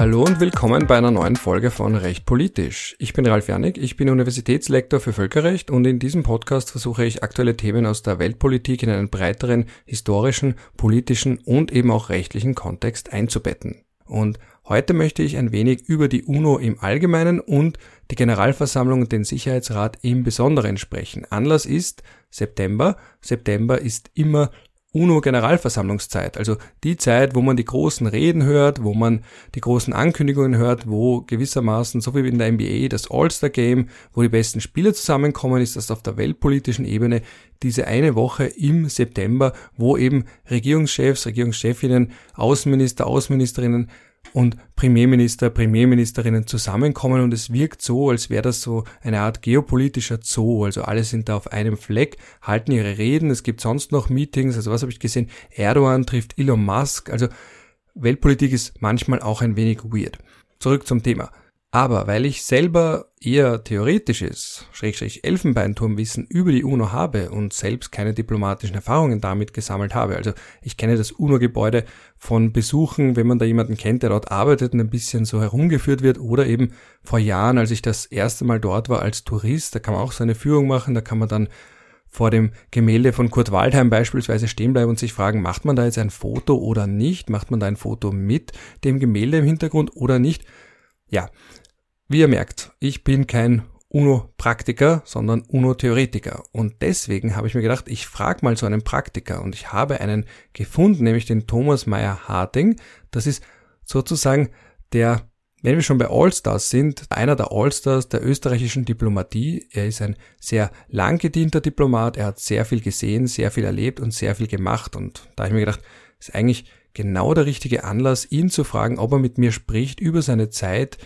Hallo und willkommen bei einer neuen Folge von Recht Politisch. Ich bin Ralf Janik, ich bin Universitätslektor für Völkerrecht und in diesem Podcast versuche ich aktuelle Themen aus der Weltpolitik in einen breiteren historischen, politischen und eben auch rechtlichen Kontext einzubetten. Und heute möchte ich ein wenig über die UNO im Allgemeinen und die Generalversammlung und den Sicherheitsrat im Besonderen sprechen. Anlass ist September. September ist immer UNO-Generalversammlungszeit, also die Zeit, wo man die großen Reden hört, wo man die großen Ankündigungen hört, wo gewissermaßen, so wie in der NBA, das All-Star-Game, wo die besten Spieler zusammenkommen, ist das auf der weltpolitischen Ebene diese eine Woche im September, wo eben Regierungschefs, Regierungschefinnen, Außenminister, Außenministerinnen und Premierminister, Premierministerinnen zusammenkommen und es wirkt so, als wäre das so eine Art geopolitischer Zoo. Also alle sind da auf einem Fleck, halten ihre Reden, es gibt sonst noch Meetings, also was habe ich gesehen? Erdogan trifft Elon Musk, also Weltpolitik ist manchmal auch ein wenig weird. Zurück zum Thema. Aber weil ich selber eher theoretisches, Schrägstrich Elfenbeinturmwissen über die UNO habe und selbst keine diplomatischen Erfahrungen damit gesammelt habe, also ich kenne das UNO-Gebäude von Besuchen, wenn man da jemanden kennt, der dort arbeitet und ein bisschen so herumgeführt wird, oder eben vor Jahren, als ich das erste Mal dort war als Tourist, da kann man auch so eine Führung machen, da kann man dann vor dem Gemälde von Kurt Waldheim beispielsweise stehen bleiben und sich fragen, macht man da jetzt ein Foto oder nicht? Macht man da ein Foto mit dem Gemälde im Hintergrund oder nicht? Ja, wie ihr merkt, ich bin kein UNO-Praktiker, sondern UNO-Theoretiker. Und deswegen habe ich mir gedacht, ich frage mal so einen Praktiker. Und ich habe einen gefunden, nämlich den Thomas Meyer-Harting. Das ist sozusagen der, wenn wir schon bei Allstars sind, einer der Allstars der österreichischen Diplomatie. Er ist ein sehr lang gedienter Diplomat. Er hat sehr viel gesehen, sehr viel erlebt und sehr viel gemacht. Und da habe ich mir gedacht, ist eigentlich genau der richtige Anlass, ihn zu fragen, ob er mit mir spricht über seine Zeit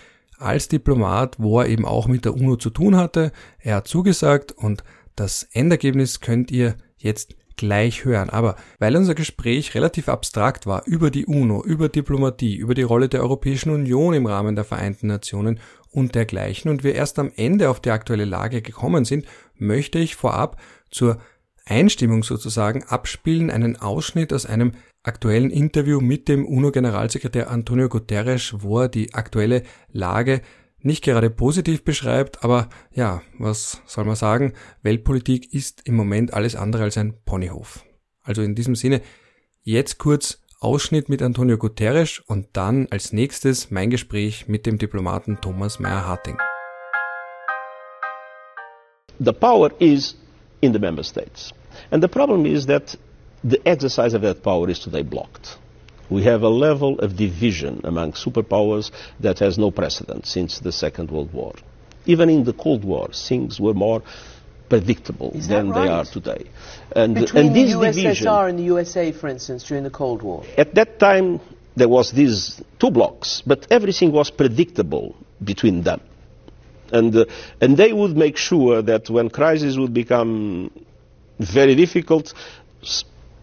als Diplomat, wo er eben auch mit der UNO zu tun hatte. Er hat zugesagt und das Endergebnis könnt ihr jetzt gleich hören. Aber weil unser Gespräch relativ abstrakt war über die UNO, über Diplomatie, über die Rolle der Europäischen Union im Rahmen der Vereinten Nationen und dergleichen und wir erst am Ende auf die aktuelle Lage gekommen sind, möchte ich vorab zur Einstimmung sozusagen abspielen einen Ausschnitt aus einem aktuellen Interview mit dem UNO-Generalsekretär Antonio Guterres, wo er die aktuelle Lage nicht gerade positiv beschreibt, aber ja, was soll man sagen? Weltpolitik ist im Moment alles andere als ein Ponyhof. Also in diesem Sinne, jetzt kurz Ausschnitt mit Antonio Guterres und dann als nächstes mein Gespräch mit dem Diplomaten Thomas Meyer-Harting. The power is in the member states. And the problem is that the exercise of that power is today blocked. We have a level of division among superpowers that has no precedent since the Second World War. Even in the Cold War, things were more predictable than right? they are today. And, Between and this the USSR division, and the USA, for instance, during the Cold War. at that time, there was these two blocks, but everything was predictable between them. And, uh, and they would make sure that when crises would become very difficult,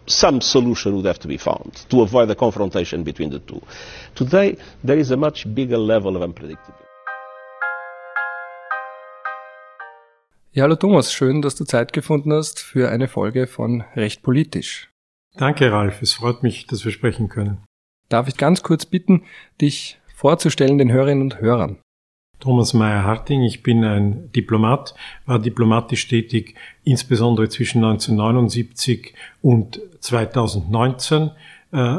some solution would have to be found to avoid the confrontation between the two. Today, there is a much bigger level of unpredictability. Ja, hallo Thomas, schön, dass du Zeit gefunden hast für eine Folge von Recht politisch. Danke, Ralf. Es freut mich, dass wir sprechen können. Darf ich ganz kurz bitten, dich vorzustellen den Hörerinnen und Hörern? Thomas Meyer-Harting, ich bin ein Diplomat, war diplomatisch tätig, insbesondere zwischen 1979 und 2019, äh,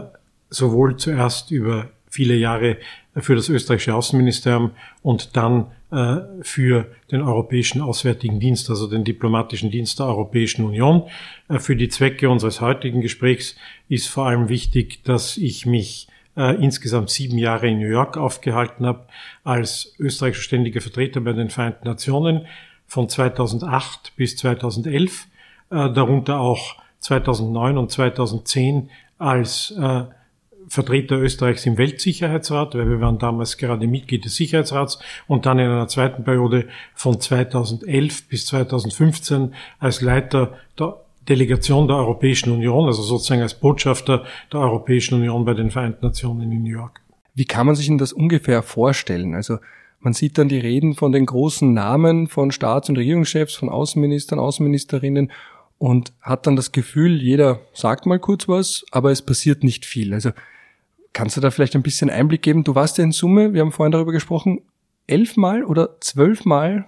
sowohl zuerst über viele Jahre für das österreichische Außenministerium und dann äh, für den Europäischen Auswärtigen Dienst, also den diplomatischen Dienst der Europäischen Union. Äh, für die Zwecke unseres heutigen Gesprächs ist vor allem wichtig, dass ich mich äh, insgesamt sieben Jahre in New York aufgehalten habe als österreichischer ständiger Vertreter bei den Vereinten Nationen von 2008 bis 2011, äh, darunter auch 2009 und 2010 als äh, Vertreter Österreichs im Weltsicherheitsrat, weil wir waren damals gerade Mitglied des Sicherheitsrats und dann in einer zweiten Periode von 2011 bis 2015 als Leiter der Delegation der Europäischen Union, also sozusagen als Botschafter der Europäischen Union bei den Vereinten Nationen in New York. Wie kann man sich denn das ungefähr vorstellen? Also man sieht dann die Reden von den großen Namen von Staats- und Regierungschefs, von Außenministern, Außenministerinnen und hat dann das Gefühl, jeder sagt mal kurz was, aber es passiert nicht viel. Also Kannst du da vielleicht ein bisschen Einblick geben? Du warst ja in Summe, wir haben vorhin darüber gesprochen, elfmal oder zwölfmal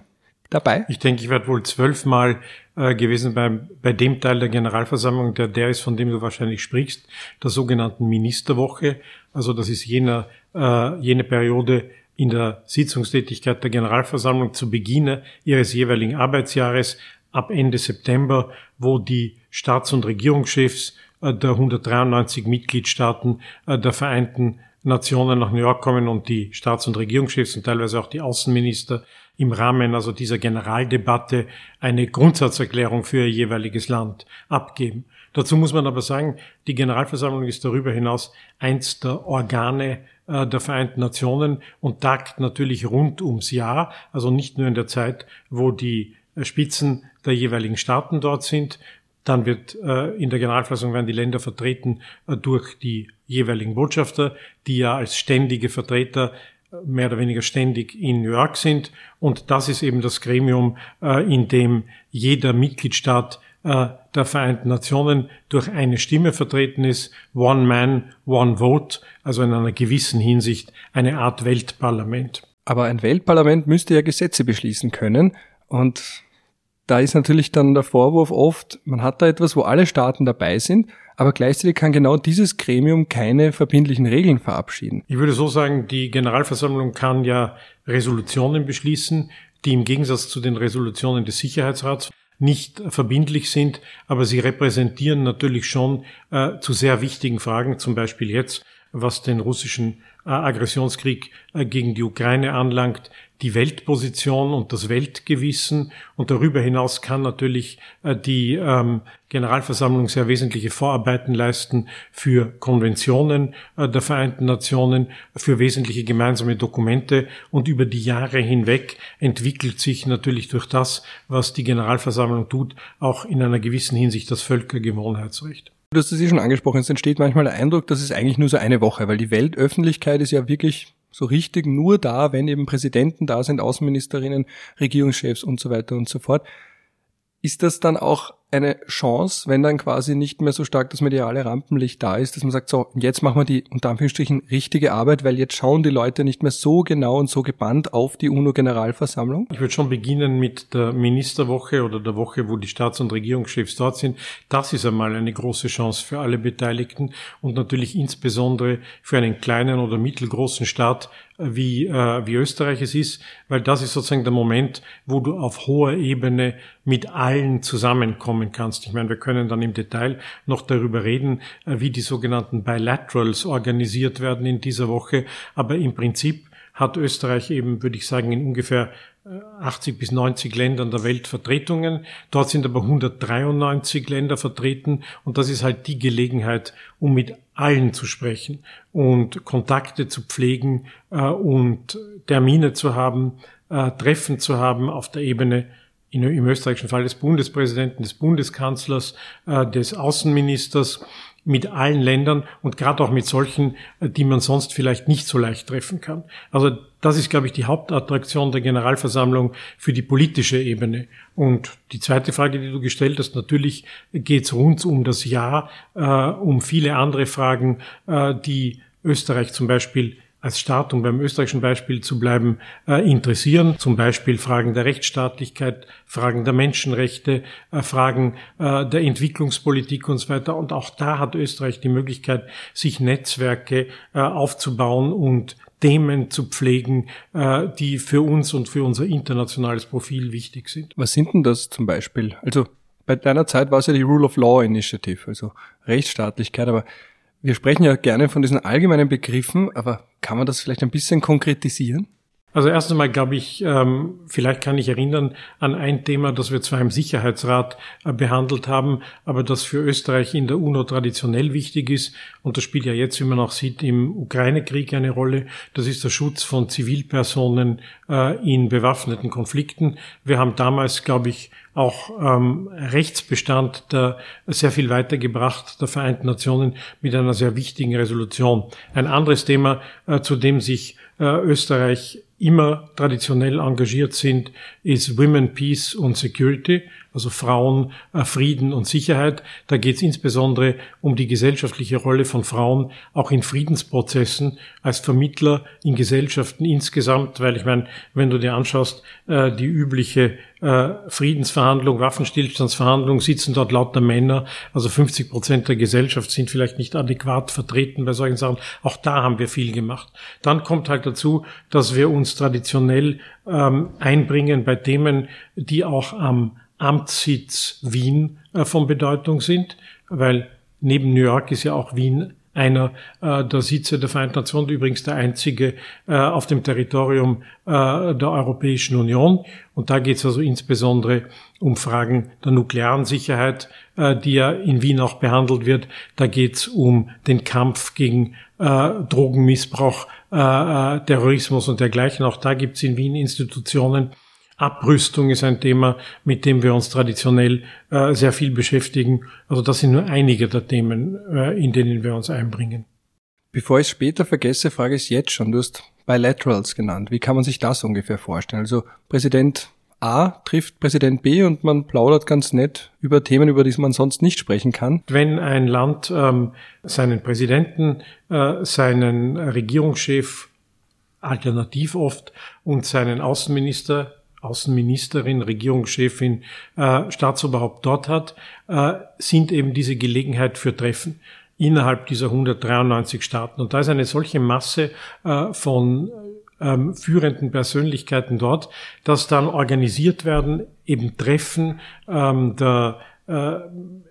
dabei? Ich denke, ich werde wohl zwölfmal äh, gewesen beim, bei dem Teil der Generalversammlung, der der ist, von dem du wahrscheinlich sprichst, der sogenannten Ministerwoche. Also das ist jener, äh, jene Periode in der Sitzungstätigkeit der Generalversammlung zu Beginn ihres jeweiligen Arbeitsjahres ab Ende September, wo die Staats- und Regierungschefs äh, der 193 Mitgliedstaaten äh, der Vereinten Nationen nach New York kommen und die Staats- und Regierungschefs und teilweise auch die Außenminister im Rahmen also dieser Generaldebatte eine Grundsatzerklärung für ihr jeweiliges Land abgeben. Dazu muss man aber sagen, die Generalversammlung ist darüber hinaus eins der Organe äh, der Vereinten Nationen und tagt natürlich rund ums Jahr, also nicht nur in der Zeit, wo die Spitzen der jeweiligen Staaten dort sind. Dann wird äh, in der Generalversammlung werden die Länder vertreten äh, durch die jeweiligen Botschafter, die ja als ständige Vertreter mehr oder weniger ständig in New York sind. Und das ist eben das Gremium, äh, in dem jeder Mitgliedstaat äh, der Vereinten Nationen durch eine Stimme vertreten ist. One Man, One Vote, also in einer gewissen Hinsicht eine Art Weltparlament. Aber ein Weltparlament müsste ja Gesetze beschließen können. Und da ist natürlich dann der Vorwurf oft, man hat da etwas, wo alle Staaten dabei sind, aber gleichzeitig kann genau dieses Gremium keine verbindlichen Regeln verabschieden. Ich würde so sagen, die Generalversammlung kann ja Resolutionen beschließen, die im Gegensatz zu den Resolutionen des Sicherheitsrats nicht verbindlich sind, aber sie repräsentieren natürlich schon äh, zu sehr wichtigen Fragen, zum Beispiel jetzt, was den russischen äh, Aggressionskrieg äh, gegen die Ukraine anlangt, die Weltposition und das Weltgewissen. Und darüber hinaus kann natürlich äh, die ähm, Generalversammlung sehr wesentliche Vorarbeiten leisten für Konventionen der Vereinten Nationen, für wesentliche gemeinsame Dokumente. Und über die Jahre hinweg entwickelt sich natürlich durch das, was die Generalversammlung tut, auch in einer gewissen Hinsicht das Völkergewohnheitsrecht. Du hast es ja schon angesprochen, es entsteht manchmal der Eindruck, dass es eigentlich nur so eine Woche, weil die Weltöffentlichkeit ist ja wirklich so richtig nur da, wenn eben Präsidenten da sind, Außenministerinnen, Regierungschefs und so weiter und so fort. Ist das dann auch eine Chance, wenn dann quasi nicht mehr so stark das mediale Rampenlicht da ist, dass man sagt, so, jetzt machen wir die unter Anführungsstrichen richtige Arbeit, weil jetzt schauen die Leute nicht mehr so genau und so gebannt auf die UNO-Generalversammlung? Ich würde schon beginnen mit der Ministerwoche oder der Woche, wo die Staats- und Regierungschefs dort sind. Das ist einmal eine große Chance für alle Beteiligten und natürlich insbesondere für einen kleinen oder mittelgroßen Staat wie, äh, wie Österreich es ist, weil das ist sozusagen der Moment, wo du auf hoher Ebene mit allen zusammenkommen kannst. Ich meine, wir können dann im Detail noch darüber reden, äh, wie die sogenannten Bilaterals organisiert werden in dieser Woche, aber im Prinzip hat Österreich eben, würde ich sagen, in ungefähr 80 bis 90 Ländern der Welt Vertretungen. Dort sind aber 193 Länder vertreten und das ist halt die Gelegenheit, um mit allen zu sprechen und Kontakte zu pflegen äh, und Termine zu haben, äh, Treffen zu haben auf der Ebene in, im österreichischen Fall des Bundespräsidenten, des Bundeskanzlers, äh, des Außenministers mit allen Ländern und gerade auch mit solchen, äh, die man sonst vielleicht nicht so leicht treffen kann. Also das ist, glaube ich, die Hauptattraktion der Generalversammlung für die politische Ebene. Und die zweite Frage, die du gestellt hast, natürlich geht es rund um das Jahr, äh, um viele andere Fragen, äh, die Österreich zum Beispiel als Staat, um beim österreichischen Beispiel zu bleiben, äh, interessieren. Zum Beispiel Fragen der Rechtsstaatlichkeit, Fragen der Menschenrechte, äh, Fragen äh, der Entwicklungspolitik und so weiter. Und auch da hat Österreich die Möglichkeit, sich Netzwerke aufzubauen und Themen zu pflegen, die für uns und für unser internationales Profil wichtig sind. Was sind denn das zum Beispiel? Also bei deiner Zeit war es ja die Rule of Law Initiative, also Rechtsstaatlichkeit, aber wir sprechen ja gerne von diesen allgemeinen Begriffen, aber kann man das vielleicht ein bisschen konkretisieren? Also erst einmal glaube ich, ähm, vielleicht kann ich erinnern an ein Thema, das wir zwar im Sicherheitsrat äh, behandelt haben, aber das für Österreich in der UNO traditionell wichtig ist. Und das spielt ja jetzt, wie man auch sieht, im Ukraine-Krieg eine Rolle. Das ist der Schutz von Zivilpersonen äh, in bewaffneten Konflikten. Wir haben damals, glaube ich, auch ähm, Rechtsbestand der sehr viel weitergebracht der Vereinten Nationen mit einer sehr wichtigen Resolution. Ein anderes Thema, äh, zu dem sich äh, Österreich immer traditionell engagiert sind, ist Women, Peace und Security, also Frauen, äh, Frieden und Sicherheit. Da geht es insbesondere um die gesellschaftliche Rolle von Frauen, auch in Friedensprozessen, als Vermittler in Gesellschaften insgesamt, weil ich meine, wenn du dir anschaust, äh, die übliche äh, Friedensverhandlung, Waffenstillstandsverhandlung, sitzen dort lauter Männer, also 50 Prozent der Gesellschaft sind vielleicht nicht adäquat vertreten bei solchen Sachen. Auch da haben wir viel gemacht. Dann kommt halt dazu, dass wir uns traditionell ähm, einbringen bei Themen, die auch am Amtssitz Wien äh, von Bedeutung sind, weil neben New York ist ja auch Wien einer äh, der Sitze der Vereinten Nationen, übrigens der einzige äh, auf dem Territorium äh, der Europäischen Union. Und da geht es also insbesondere um Fragen der nuklearen Sicherheit, äh, die ja in Wien auch behandelt wird. Da geht es um den Kampf gegen äh, Drogenmissbrauch, äh, äh, Terrorismus und dergleichen. Auch da gibt es in Wien Institutionen, Abrüstung ist ein Thema, mit dem wir uns traditionell äh, sehr viel beschäftigen. Also das sind nur einige der Themen, äh, in denen wir uns einbringen. Bevor ich es später vergesse, frage ich es jetzt schon. Du hast Bilaterals genannt. Wie kann man sich das ungefähr vorstellen? Also Präsident A trifft Präsident B und man plaudert ganz nett über Themen, über die man sonst nicht sprechen kann. Wenn ein Land ähm, seinen Präsidenten, äh, seinen Regierungschef alternativ oft und seinen Außenminister Außenministerin, Regierungschefin, äh, Staatsoberhaupt dort hat, äh, sind eben diese Gelegenheit für Treffen innerhalb dieser 193 Staaten. Und da ist eine solche Masse äh, von ähm, führenden Persönlichkeiten dort, dass dann organisiert werden, eben Treffen ähm, der äh,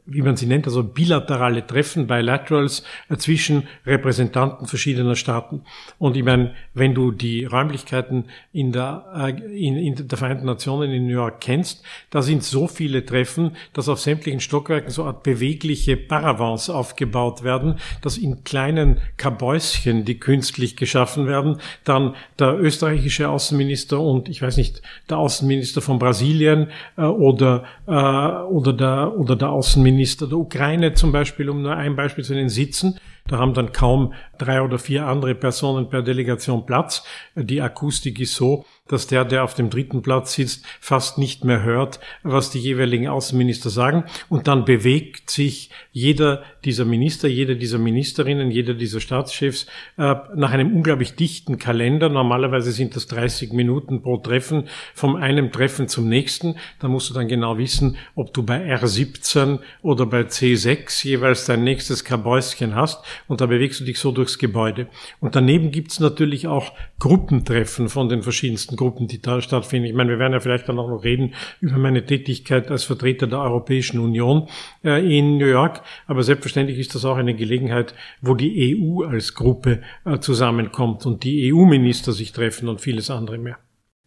wie man sie nennt, also bilaterale Treffen, Bilaterals äh, zwischen Repräsentanten verschiedener Staaten. Und ich meine, wenn du die Räumlichkeiten in der, äh, in, in der Vereinten Nationen in New York kennst, da sind so viele Treffen, dass auf sämtlichen Stockwerken so Art bewegliche Paravans aufgebaut werden, dass in kleinen Kabäuschen, die künstlich geschaffen werden, dann der österreichische Außenminister und ich weiß nicht, der Außenminister von Brasilien äh, oder, äh, oder der, oder der Außenminister Außenminister der Ukraine zum Beispiel, um nur ein Beispiel zu nennen, sitzen. Da haben dann kaum drei oder vier andere Personen per Delegation Platz. Die Akustik ist so, dass der, der auf dem dritten Platz sitzt, fast nicht mehr hört, was die jeweiligen Außenminister sagen. Und dann bewegt sich jeder dieser Minister, jede dieser Ministerinnen, jeder dieser Staatschefs äh, nach einem unglaublich dichten Kalender. Normalerweise sind das 30 Minuten pro Treffen, vom einem Treffen zum nächsten. Da musst du dann genau wissen, ob du bei R17 oder bei C6 jeweils dein nächstes Kabäuschen hast. Und da bewegst du dich so durchs Gebäude. Und daneben gibt's natürlich auch Gruppentreffen von den verschiedensten Gruppen, die da stattfinden. Ich meine, wir werden ja vielleicht dann auch noch reden über meine Tätigkeit als Vertreter der Europäischen Union äh, in New York. Aber selbstverständlich ist das auch eine Gelegenheit, wo die EU als Gruppe äh, zusammenkommt und die EU-Minister sich treffen und vieles andere mehr.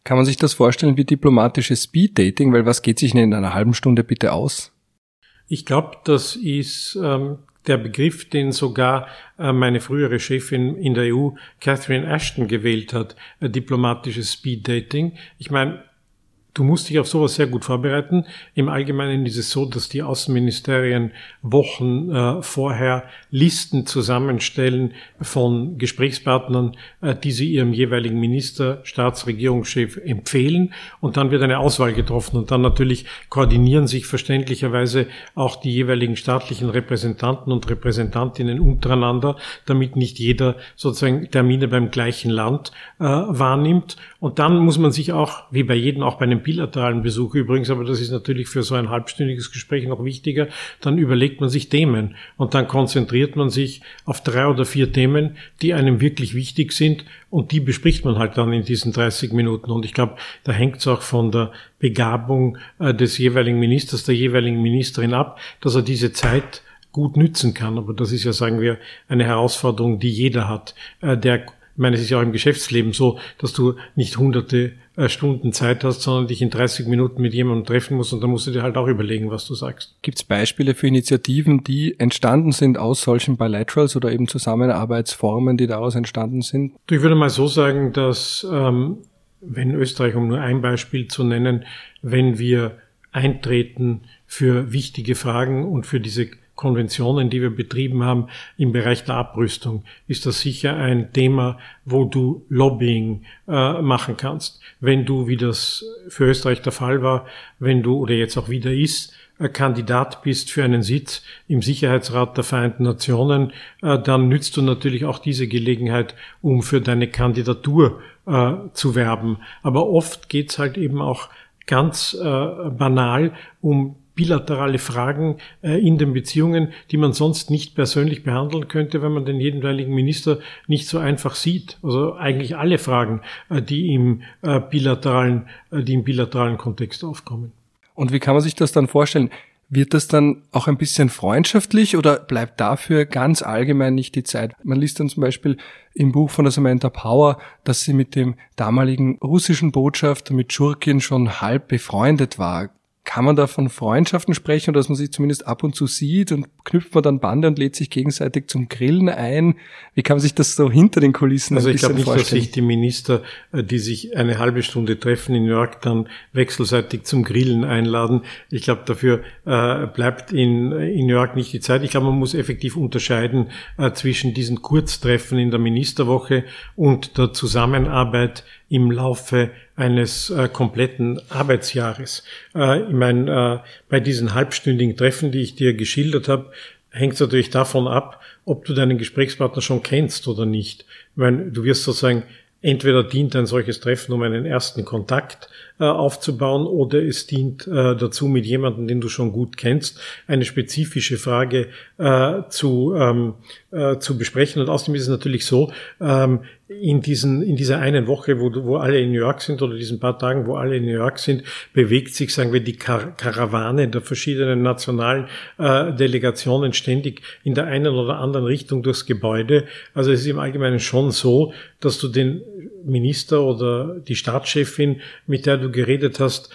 Kann man sich das vorstellen wie diplomatisches Speed-Dating? Weil was geht sich denn in einer halben Stunde bitte aus? Ich glaube, das ist ähm, der Begriff, den sogar äh, meine frühere Chefin in der EU, Catherine Ashton, gewählt hat, äh, diplomatisches Speed Dating. Ich meine, Du musst dich auf sowas sehr gut vorbereiten. Im Allgemeinen ist es so, dass die Außenministerien Wochen äh, vorher Listen zusammenstellen von Gesprächspartnern, äh, die sie ihrem jeweiligen Minister, Staatsregierungschef empfehlen. Und dann wird eine Auswahl getroffen. Und dann natürlich koordinieren sich verständlicherweise auch die jeweiligen staatlichen Repräsentanten und Repräsentantinnen untereinander, damit nicht jeder sozusagen Termine beim gleichen Land äh, wahrnimmt. Und dann muss man sich auch, wie bei jedem, auch bei einem bilateralen Besuch übrigens, aber das ist natürlich für so ein halbstündiges Gespräch noch wichtiger, dann überlegt man sich Themen und dann konzentriert man sich auf drei oder vier Themen, die einem wirklich wichtig sind und die bespricht man halt dann in diesen 30 Minuten. Und ich glaube, da hängt es auch von der Begabung äh, des jeweiligen Ministers, der jeweiligen Ministerin ab, dass er diese Zeit gut nützen kann. Aber das ist ja, sagen wir, eine Herausforderung, die jeder hat, äh, der ich meine, es ist ja auch im Geschäftsleben so, dass du nicht hunderte äh, Stunden Zeit hast, sondern dich in 30 Minuten mit jemandem treffen musst und dann musst du dir halt auch überlegen, was du sagst. Gibt es Beispiele für Initiativen, die entstanden sind aus solchen Bilaterals oder eben Zusammenarbeitsformen, die daraus entstanden sind? Ich würde mal so sagen, dass ähm, wenn Österreich, um nur ein Beispiel zu nennen, wenn wir eintreten für wichtige Fragen und für diese Konventionen, die wir betrieben haben im Bereich der Abrüstung, ist das sicher ein Thema, wo du Lobbying äh, machen kannst. Wenn du, wie das für Österreich der Fall war, wenn du oder jetzt auch wieder ist, äh, Kandidat bist für einen Sitz im Sicherheitsrat der Vereinten Nationen, äh, dann nützt du natürlich auch diese Gelegenheit, um für deine Kandidatur äh, zu werben. Aber oft geht's halt eben auch ganz banal um bilaterale Fragen in den Beziehungen, die man sonst nicht persönlich behandeln könnte, wenn man den jeweiligen Minister nicht so einfach sieht. Also eigentlich alle Fragen, die im bilateralen, die im bilateralen Kontext aufkommen. Und wie kann man sich das dann vorstellen? Wird das dann auch ein bisschen freundschaftlich oder bleibt dafür ganz allgemein nicht die Zeit? Man liest dann zum Beispiel im Buch von der Samantha Power, dass sie mit dem damaligen russischen Botschafter, mit Schurkin schon halb befreundet war. Kann man da von Freundschaften sprechen dass man sich zumindest ab und zu sieht und knüpft man dann Bande und lädt sich gegenseitig zum Grillen ein? Wie kann man sich das so hinter den Kulissen Also ich glaube nicht, dass sich die Minister, äh, die sich eine halbe Stunde treffen in New York, dann wechselseitig zum Grillen einladen. Ich glaube, dafür äh, bleibt in, in New York nicht die Zeit. Ich glaube, man muss effektiv unterscheiden äh, zwischen diesen Kurztreffen in der Ministerwoche und der Zusammenarbeit im Laufe eines äh, kompletten Arbeitsjahres. Äh, ich meine, äh, bei diesen halbstündigen Treffen, die ich dir geschildert habe, hängt natürlich davon ab, ob du deinen Gesprächspartner schon kennst oder nicht. Ich meine, du wirst sozusagen entweder dient ein solches Treffen, um einen ersten Kontakt äh, aufzubauen, oder es dient äh, dazu, mit jemandem, den du schon gut kennst, eine spezifische Frage äh, zu, ähm, äh, zu besprechen. Und außerdem ist es natürlich so, ähm, in, diesen, in dieser einen Woche, wo, wo alle in New York sind, oder diesen paar Tagen, wo alle in New York sind, bewegt sich, sagen wir, die Kar Karawane der verschiedenen nationalen äh, Delegationen ständig in der einen oder anderen Richtung durchs Gebäude. Also es ist im Allgemeinen schon so, dass du den Minister oder die Staatschefin, mit der du geredet hast,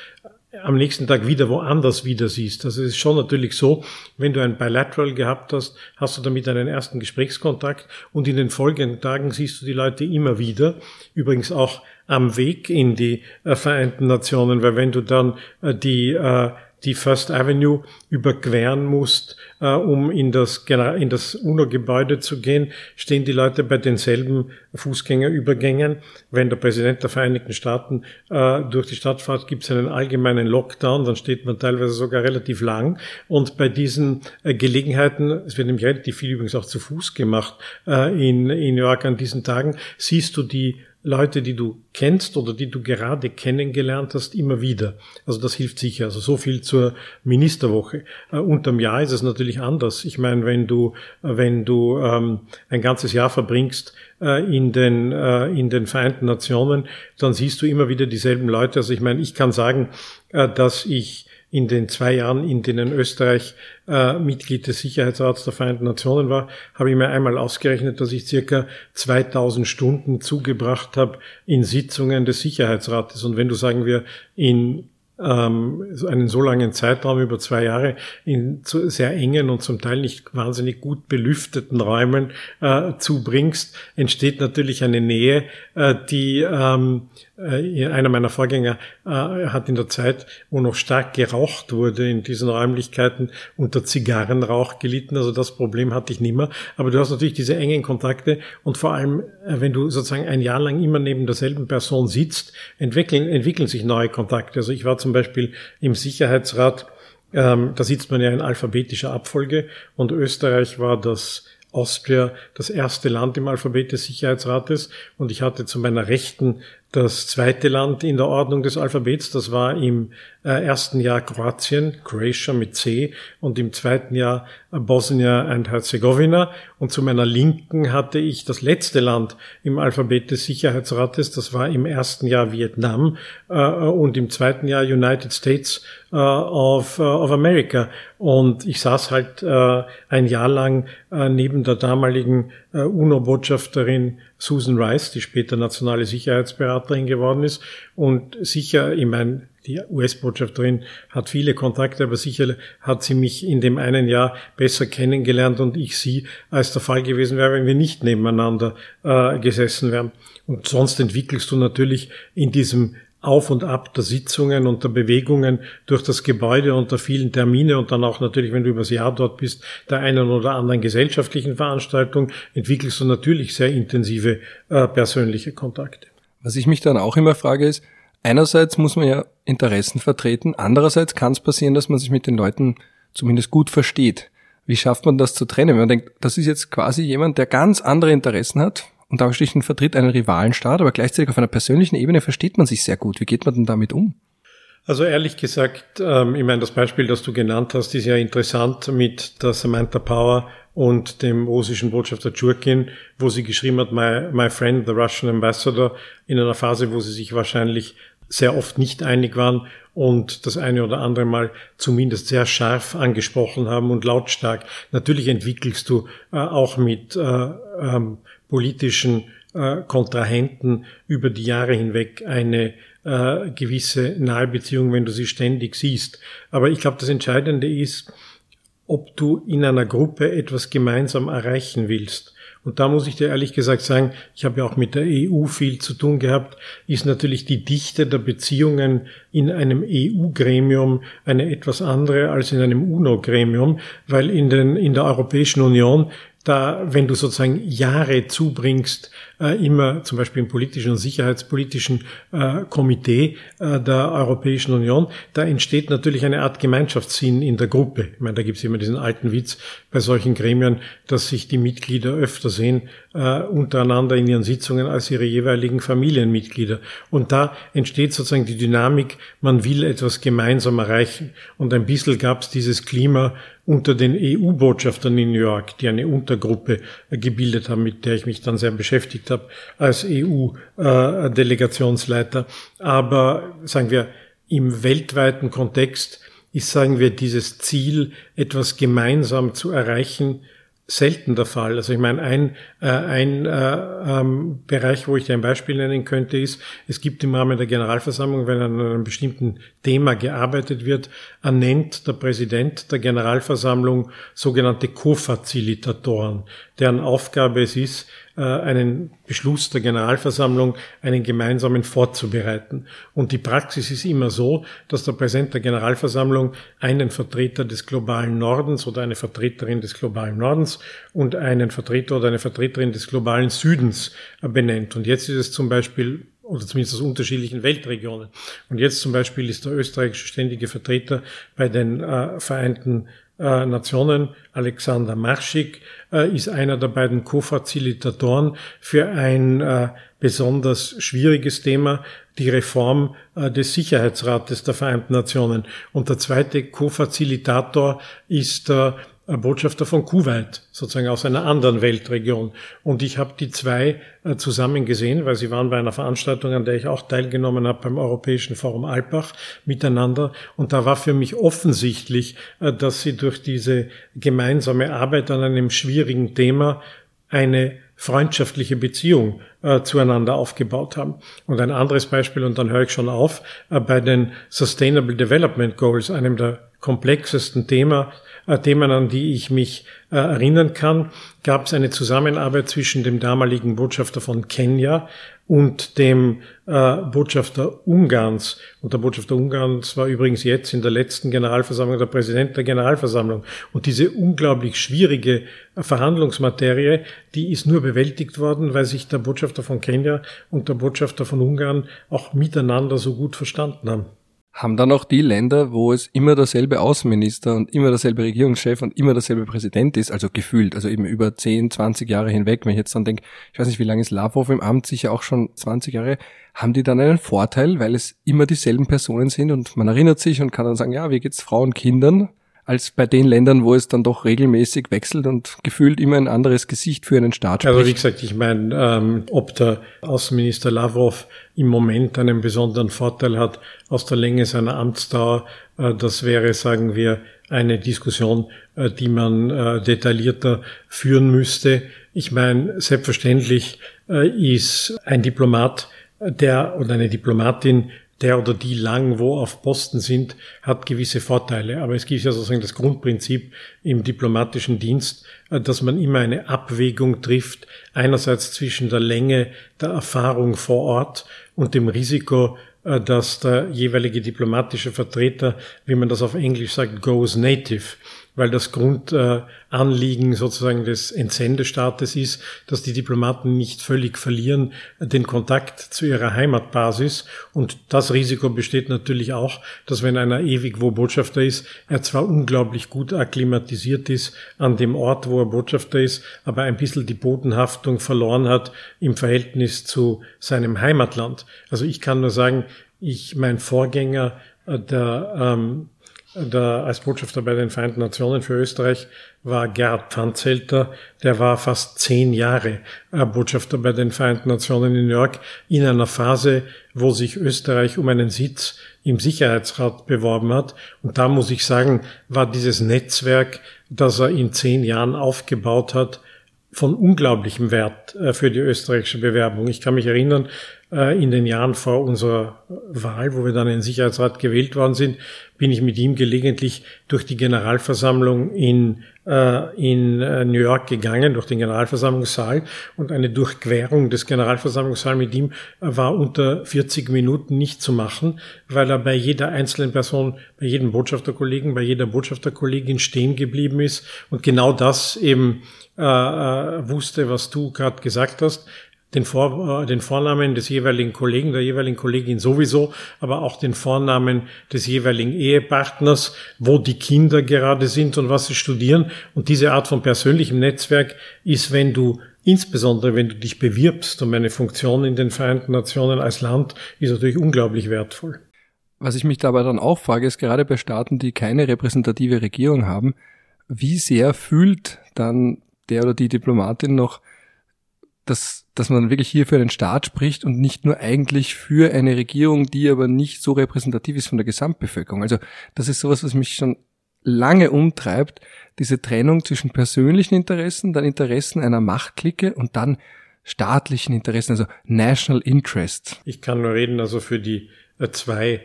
am nächsten Tag wieder woanders wieder siehst. Also es ist schon natürlich so, wenn du ein Bilateral gehabt hast, hast du damit einen ersten Gesprächskontakt und in den folgenden Tagen siehst du die Leute immer wieder. Übrigens auch am Weg in die äh, Vereinten Nationen, weil wenn du dann äh, die äh, die First Avenue überqueren musst, äh, um in das, in das UNO-Gebäude zu gehen, stehen die Leute bei denselben Fußgängerübergängen. Wenn der Präsident der Vereinigten Staaten äh, durch die Stadt fährt, gibt es einen allgemeinen Lockdown, dann steht man teilweise sogar relativ lang. Und bei diesen äh, Gelegenheiten, es wird nämlich relativ viel übrigens auch zu Fuß gemacht in New York an diesen Tagen, siehst du die Leute, die du kennst oder die du gerade kennengelernt hast, immer wieder. Also das hilft sicher. Also so viel zur Ministerwoche. Äh, unterm Jahr ist es natürlich anders. Ich meine, wenn du, äh, wenn du ähm, ein ganzes Jahr verbringst äh, in den äh, in den Vereinten Nationen, dann siehst du immer wieder dieselben Leute. Also ich meine, ich kann sagen, äh, dass ich in den zwei Jahren, in denen Österreich äh, Mitglied des Sicherheitsrats der Vereinten Nationen war, habe ich mir einmal ausgerechnet, dass ich circa 2000 Stunden zugebracht habe in Sitzungen des Sicherheitsrates. Und wenn du, sagen wir, in ähm, einen so langen Zeitraum über zwei Jahre in sehr engen und zum Teil nicht wahnsinnig gut belüfteten Räumen äh, zubringst, entsteht natürlich eine Nähe, äh, die ähm, äh, einer meiner Vorgänger äh, hat in der Zeit, wo noch stark geraucht wurde in diesen Räumlichkeiten, unter Zigarrenrauch gelitten. Also das Problem hatte ich nicht mehr. Aber du hast natürlich diese engen Kontakte und vor allem, äh, wenn du sozusagen ein Jahr lang immer neben derselben Person sitzt, entwickeln, entwickeln sich neue Kontakte. Also ich war zum Beispiel im Sicherheitsrat, ähm, da sitzt man ja in alphabetischer Abfolge und Österreich war das Austria das erste Land im Alphabet des Sicherheitsrates und ich hatte zu meiner Rechten das zweite Land in der Ordnung des Alphabets, das war im äh, ersten Jahr Kroatien, Croatia mit C, und im zweiten Jahr äh, Bosnia und Herzegowina. Und zu meiner Linken hatte ich das letzte Land im Alphabet des Sicherheitsrates, das war im ersten Jahr Vietnam äh, und im zweiten Jahr United States of, of America. Und ich saß halt ein Jahr lang neben der damaligen UNO-Botschafterin Susan Rice, die später nationale Sicherheitsberaterin geworden ist. Und sicher, ich meine, die US-Botschafterin hat viele Kontakte, aber sicher hat sie mich in dem einen Jahr besser kennengelernt und ich sie, als der Fall gewesen wäre, wenn wir nicht nebeneinander äh, gesessen wären. Und sonst entwickelst du natürlich in diesem auf und ab der Sitzungen und der Bewegungen durch das Gebäude und der vielen Termine und dann auch natürlich, wenn du übers Jahr dort bist, der einen oder anderen gesellschaftlichen Veranstaltung, entwickelst du natürlich sehr intensive äh, persönliche Kontakte. Was ich mich dann auch immer frage ist, einerseits muss man ja Interessen vertreten, andererseits kann es passieren, dass man sich mit den Leuten zumindest gut versteht. Wie schafft man das zu trennen? Wenn man denkt, das ist jetzt quasi jemand, der ganz andere Interessen hat, und Anführungsstrichen vertritt einen Rivalenstaat, aber gleichzeitig auf einer persönlichen Ebene versteht man sich sehr gut. Wie geht man denn damit um? Also ehrlich gesagt, ähm, ich meine, das Beispiel, das du genannt hast, ist ja interessant mit der Samantha Power und dem russischen Botschafter Churkin, wo sie geschrieben hat, my, my friend, the Russian ambassador, in einer Phase, wo sie sich wahrscheinlich sehr oft nicht einig waren und das eine oder andere Mal zumindest sehr scharf angesprochen haben und lautstark. Natürlich entwickelst du äh, auch mit äh, ähm, politischen äh, Kontrahenten über die Jahre hinweg eine äh, gewisse Nahebeziehung, wenn du sie ständig siehst. Aber ich glaube, das Entscheidende ist, ob du in einer Gruppe etwas gemeinsam erreichen willst. Und da muss ich dir ehrlich gesagt sagen, ich habe ja auch mit der EU viel zu tun gehabt, ist natürlich die Dichte der Beziehungen in einem EU-Gremium eine etwas andere als in einem UNO-Gremium, weil in, den, in der Europäischen Union da, wenn du sozusagen Jahre zubringst, äh, immer zum Beispiel im politischen und sicherheitspolitischen äh, Komitee äh, der Europäischen Union, da entsteht natürlich eine Art Gemeinschaftssinn in der Gruppe. Ich meine, da gibt es immer diesen alten Witz bei solchen Gremien, dass sich die Mitglieder öfter sehen äh, untereinander in ihren Sitzungen als ihre jeweiligen Familienmitglieder. Und da entsteht sozusagen die Dynamik, man will etwas gemeinsam erreichen. Und ein bisschen gab es dieses Klima, unter den EU-Botschaftern in New York, die eine Untergruppe gebildet haben, mit der ich mich dann sehr beschäftigt habe als EU-Delegationsleiter. Aber sagen wir, im weltweiten Kontext ist, sagen wir, dieses Ziel, etwas gemeinsam zu erreichen, selten der Fall. Also ich meine, ein, äh, ein äh, ähm, Bereich, wo ich dir ein Beispiel nennen könnte, ist, es gibt im Rahmen der Generalversammlung, wenn an einem bestimmten Thema gearbeitet wird, ernennt der Präsident der Generalversammlung sogenannte Co-Facilitatoren, deren Aufgabe es ist, äh, einen Beschluss der Generalversammlung, einen gemeinsamen vorzubereiten. Und die Praxis ist immer so, dass der Präsident der Generalversammlung einen Vertreter des globalen Nordens oder eine Vertreterin des globalen Nordens und einen Vertreter oder eine Vertreterin des globalen Südens äh, benennt. Und jetzt ist es zum Beispiel oder zumindest aus unterschiedlichen Weltregionen. Und jetzt zum Beispiel ist der österreichische ständige Vertreter bei den äh, Vereinten äh, Nationen, Alexander Marschik, äh, ist einer der beiden Co-Facilitatoren für ein äh, besonders schwieriges Thema, die Reform äh, des Sicherheitsrates der Vereinten Nationen. Und der zweite Co-Facilitator ist äh, Botschafter von Kuwait, sozusagen aus einer anderen Weltregion. Und ich habe die zwei äh, zusammen gesehen, weil sie waren bei einer Veranstaltung, an der ich auch teilgenommen habe beim Europäischen Forum Alpbach miteinander. Und da war für mich offensichtlich, äh, dass sie durch diese gemeinsame Arbeit an einem schwierigen Thema eine freundschaftliche Beziehung äh, zueinander aufgebaut haben. Und ein anderes Beispiel, und dann höre ich schon auf, äh, bei den Sustainable Development Goals, einem der komplexesten Thema, äh, Themen, an die ich mich äh, erinnern kann, gab es eine Zusammenarbeit zwischen dem damaligen Botschafter von Kenia und dem äh, Botschafter Ungarns. Und der Botschafter Ungarns war übrigens jetzt in der letzten Generalversammlung der Präsident der Generalversammlung. Und diese unglaublich schwierige Verhandlungsmaterie, die ist nur bewältigt worden, weil sich der Botschafter von Kenia und der Botschafter von Ungarn auch miteinander so gut verstanden haben haben dann auch die Länder, wo es immer derselbe Außenminister und immer derselbe Regierungschef und immer derselbe Präsident ist, also gefühlt, also eben über 10, 20 Jahre hinweg, wenn ich jetzt dann denke, ich weiß nicht, wie lange ist Lavrov im Amt, sicher auch schon 20 Jahre, haben die dann einen Vorteil, weil es immer dieselben Personen sind und man erinnert sich und kann dann sagen, ja, wie geht's Frauen, Kindern, als bei den Ländern, wo es dann doch regelmäßig wechselt und gefühlt immer ein anderes Gesicht für einen Staat spricht. Also wie gesagt, ich meine, ähm, ob der Außenminister Lavrov im Moment einen besonderen Vorteil hat aus der Länge seiner Amtsdauer, äh, das wäre, sagen wir, eine Diskussion, äh, die man äh, detaillierter führen müsste. Ich meine, selbstverständlich äh, ist ein Diplomat, der oder eine Diplomatin, der oder die lang wo auf Posten sind, hat gewisse Vorteile. Aber es gibt ja sozusagen das Grundprinzip im diplomatischen Dienst, äh, dass man immer eine Abwägung trifft, einerseits zwischen der Länge der Erfahrung vor Ort und dem Risiko, äh, dass der jeweilige diplomatische Vertreter, wie man das auf Englisch sagt, goes native weil das Grundanliegen sozusagen des Entsendestaates ist, dass die Diplomaten nicht völlig verlieren den Kontakt zu ihrer Heimatbasis. Und das Risiko besteht natürlich auch, dass wenn einer ewig wo Botschafter ist, er zwar unglaublich gut akklimatisiert ist an dem Ort, wo er Botschafter ist, aber ein bisschen die Bodenhaftung verloren hat im Verhältnis zu seinem Heimatland. Also ich kann nur sagen, ich, mein Vorgänger, äh, der ähm, der, als Botschafter bei den Vereinten Nationen für Österreich war Gerhard Pfandzelter, der war fast zehn Jahre äh, Botschafter bei den Vereinten Nationen in New York in einer Phase, wo sich Österreich um einen Sitz im Sicherheitsrat beworben hat. Und da muss ich sagen, war dieses Netzwerk, das er in zehn Jahren aufgebaut hat, von unglaublichem Wert äh, für die österreichische Bewerbung. Ich kann mich erinnern, in den Jahren vor unserer Wahl, wo wir dann in den Sicherheitsrat gewählt worden sind, bin ich mit ihm gelegentlich durch die Generalversammlung in, äh, in New York gegangen, durch den Generalversammlungssaal. Und eine Durchquerung des Generalversammlungssaals mit ihm war unter 40 Minuten nicht zu machen, weil er bei jeder einzelnen Person, bei jedem Botschafterkollegen, bei jeder Botschafterkollegin stehen geblieben ist und genau das eben äh, äh, wusste, was du gerade gesagt hast, den, Vor, äh, den Vornamen des jeweiligen Kollegen, der jeweiligen Kollegin sowieso, aber auch den Vornamen des jeweiligen Ehepartners, wo die Kinder gerade sind und was sie studieren. Und diese Art von persönlichem Netzwerk ist, wenn du insbesondere wenn du dich bewirbst um eine Funktion in den Vereinten Nationen als Land, ist natürlich unglaublich wertvoll. Was ich mich dabei dann auch frage, ist gerade bei Staaten, die keine repräsentative Regierung haben, wie sehr fühlt dann der oder die Diplomatin noch, dass, dass man wirklich hier für einen Staat spricht und nicht nur eigentlich für eine Regierung, die aber nicht so repräsentativ ist von der Gesamtbevölkerung. Also das ist sowas, was mich schon lange umtreibt, diese Trennung zwischen persönlichen Interessen, dann Interessen einer Machtklicke und dann staatlichen Interessen, also National Interest. Ich kann nur reden, also für die äh, zwei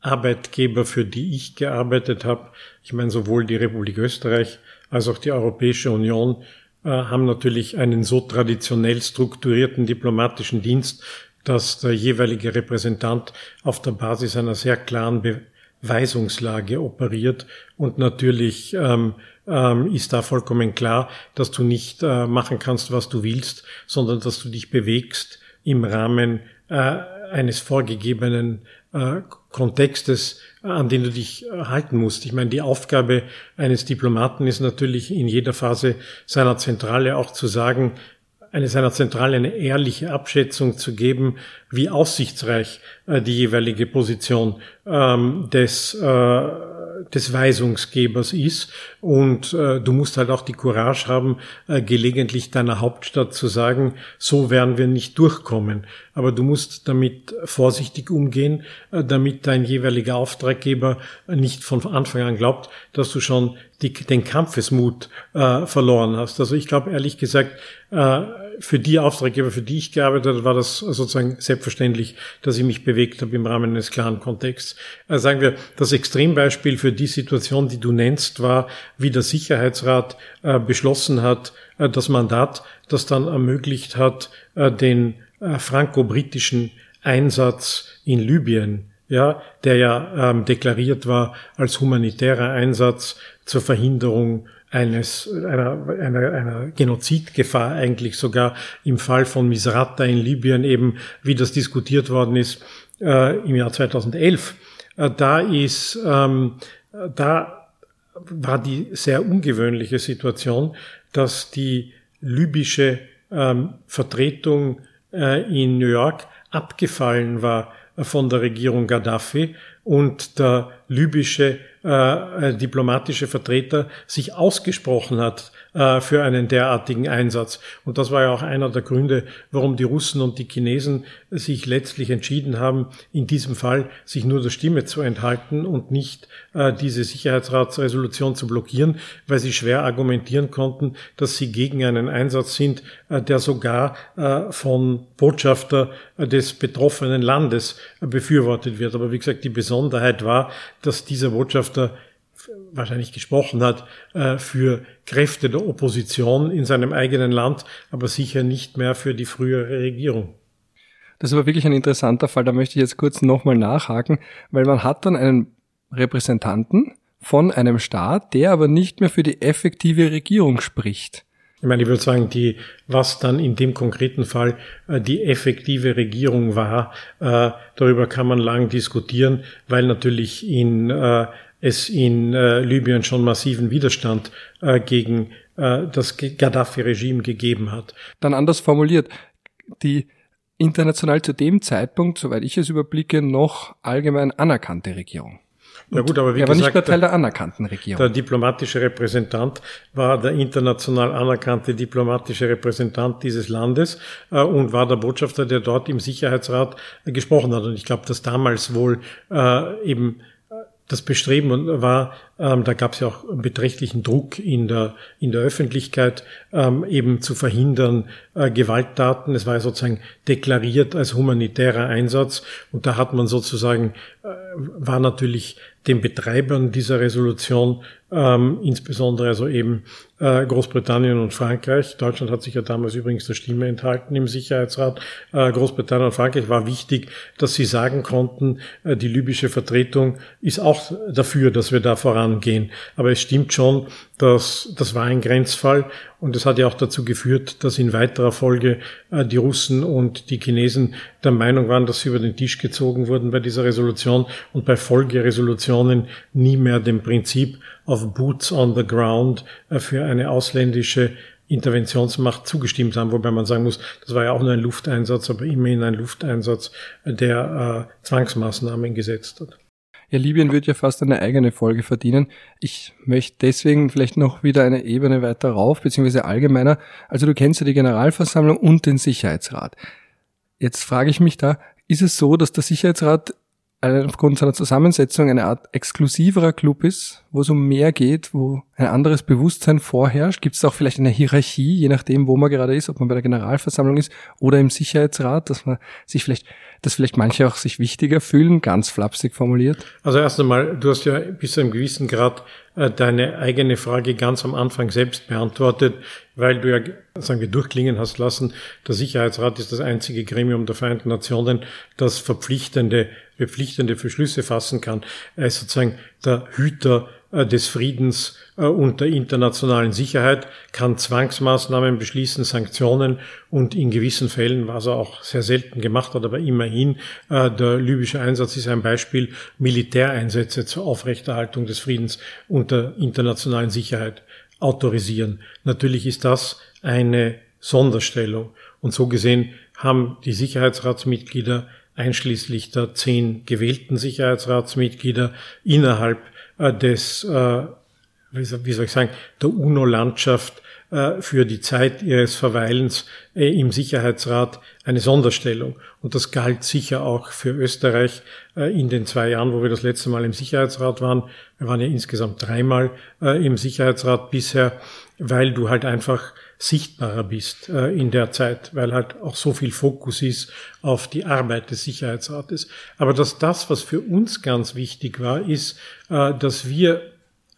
Arbeitgeber, für die ich gearbeitet habe. Ich meine sowohl die Republik Österreich als auch die Europäische Union haben natürlich einen so traditionell strukturierten diplomatischen Dienst, dass der jeweilige Repräsentant auf der Basis einer sehr klaren Beweisungslage operiert. Und natürlich ähm, ähm, ist da vollkommen klar, dass du nicht äh, machen kannst, was du willst, sondern dass du dich bewegst im Rahmen äh, eines vorgegebenen äh, Kontextes, an den du dich äh, halten musst. Ich meine, die Aufgabe eines Diplomaten ist natürlich in jeder Phase seiner Zentrale auch zu sagen, eine seiner Zentrale eine ehrliche Abschätzung zu geben, wie aussichtsreich äh, die jeweilige Position ähm, des des Weisungsgebers ist. Und äh, du musst halt auch die Courage haben, äh, gelegentlich deiner Hauptstadt zu sagen, so werden wir nicht durchkommen. Aber du musst damit vorsichtig umgehen, äh, damit dein jeweiliger Auftraggeber nicht von Anfang an glaubt, dass du schon die, den Kampfesmut äh, verloren hast. Also ich glaube ehrlich gesagt, äh, für die Auftraggeber, für die ich gearbeitet habe, war das sozusagen selbstverständlich, dass ich mich bewegt habe im Rahmen eines klaren Kontexts. Also sagen wir, das Extrembeispiel für die Situation, die du nennst, war, wie der Sicherheitsrat äh, beschlossen hat, äh, das Mandat, das dann ermöglicht hat, äh, den äh, franco-britischen Einsatz in Libyen ja, der ja ähm, deklariert war als humanitärer Einsatz zur Verhinderung eines, einer, einer, einer Genozidgefahr eigentlich sogar im Fall von Misrata in Libyen eben, wie das diskutiert worden ist äh, im Jahr 2011. Äh, da ist, ähm, da war die sehr ungewöhnliche Situation, dass die libysche ähm, Vertretung äh, in New York abgefallen war von der Regierung Gaddafi und der libysche äh, diplomatische Vertreter sich ausgesprochen hat äh, für einen derartigen Einsatz. Und das war ja auch einer der Gründe, warum die Russen und die Chinesen sich letztlich entschieden haben, in diesem Fall sich nur der Stimme zu enthalten und nicht äh, diese Sicherheitsratsresolution zu blockieren, weil sie schwer argumentieren konnten, dass sie gegen einen Einsatz sind, äh, der sogar äh, von Botschafter des betroffenen Landes befürwortet wird. Aber wie gesagt, die Besonderheit war, dass dieser Botschafter wahrscheinlich gesprochen hat äh, für Kräfte der Opposition in seinem eigenen Land, aber sicher nicht mehr für die frühere Regierung. Das war wirklich ein interessanter Fall. Da möchte ich jetzt kurz nochmal nachhaken, weil man hat dann einen Repräsentanten von einem Staat, der aber nicht mehr für die effektive Regierung spricht. Ich meine, ich würde sagen, die, was dann in dem konkreten Fall äh, die effektive Regierung war, äh, darüber kann man lang diskutieren, weil natürlich in, äh, es in äh, Libyen schon massiven Widerstand äh, gegen äh, das Gaddafi-Regime gegeben hat. Dann anders formuliert, die international zu dem Zeitpunkt, soweit ich es überblicke, noch allgemein anerkannte Regierung. Ja gut, aber wie er war gesagt, nicht mehr Teil der anerkannten Regierung. Der diplomatische Repräsentant war der international anerkannte diplomatische Repräsentant dieses Landes äh, und war der Botschafter, der dort im Sicherheitsrat äh, gesprochen hat. Und ich glaube, dass damals wohl äh, eben das Bestreben war, ähm, da gab es ja auch beträchtlichen Druck in der, in der Öffentlichkeit, ähm, eben zu verhindern äh, Gewalttaten. Es war sozusagen deklariert als humanitärer Einsatz und da hat man sozusagen, äh, war natürlich den Betreibern dieser Resolution, ähm, insbesondere also eben äh, Großbritannien und Frankreich. Deutschland hat sich ja damals übrigens der Stimme enthalten im Sicherheitsrat. Äh, Großbritannien und Frankreich war wichtig, dass sie sagen konnten, äh, die libysche Vertretung ist auch dafür, dass wir da vorangehen. Aber es stimmt schon, dass das war ein Grenzfall und es hat ja auch dazu geführt, dass in weiterer Folge äh, die Russen und die Chinesen der Meinung waren, dass sie über den Tisch gezogen wurden bei dieser Resolution und bei Folgeresolutionen nie mehr dem Prinzip auf Boots on the Ground äh, für eine ausländische Interventionsmacht zugestimmt haben, wobei man sagen muss, das war ja auch nur ein Lufteinsatz, aber immerhin ein Lufteinsatz, der äh, Zwangsmaßnahmen gesetzt hat. Ja, Libyen wird ja fast eine eigene Folge verdienen. Ich möchte deswegen vielleicht noch wieder eine Ebene weiter rauf, beziehungsweise allgemeiner. Also du kennst ja die Generalversammlung und den Sicherheitsrat. Jetzt frage ich mich da, ist es so, dass der Sicherheitsrat aufgrund seiner Zusammensetzung eine Art exklusiverer Club ist, wo es um mehr geht, wo ein anderes Bewusstsein vorherrscht? Gibt es auch vielleicht eine Hierarchie, je nachdem, wo man gerade ist, ob man bei der Generalversammlung ist oder im Sicherheitsrat, dass man sich vielleicht, dass vielleicht manche auch sich wichtiger fühlen, ganz flapsig formuliert? Also erst einmal, du hast ja bis zu einem gewissen Grad äh, deine eigene Frage ganz am Anfang selbst beantwortet, weil du ja, sagen wir, durchklingen hast lassen, der Sicherheitsrat ist das einzige Gremium der Vereinten Nationen, das verpflichtende, verpflichtende Beschlüsse fassen kann. Er ist sozusagen der Hüter des Friedens äh, und der internationalen Sicherheit, kann Zwangsmaßnahmen beschließen, Sanktionen und in gewissen Fällen, was er auch sehr selten gemacht hat, aber immerhin, äh, der libysche Einsatz ist ein Beispiel, Militäreinsätze zur Aufrechterhaltung des Friedens und der internationalen Sicherheit autorisieren. Natürlich ist das eine Sonderstellung und so gesehen haben die Sicherheitsratsmitglieder einschließlich der zehn gewählten Sicherheitsratsmitglieder innerhalb äh, des, äh, wie soll ich sagen, der UNO-Landschaft äh, für die Zeit ihres Verweilens im Sicherheitsrat eine Sonderstellung. Und das galt sicher auch für Österreich in den zwei Jahren, wo wir das letzte Mal im Sicherheitsrat waren. Wir waren ja insgesamt dreimal im Sicherheitsrat bisher, weil du halt einfach sichtbarer bist äh, in der Zeit, weil halt auch so viel Fokus ist auf die Arbeit des Sicherheitsrates. Aber dass das, was für uns ganz wichtig war, ist, äh, dass wir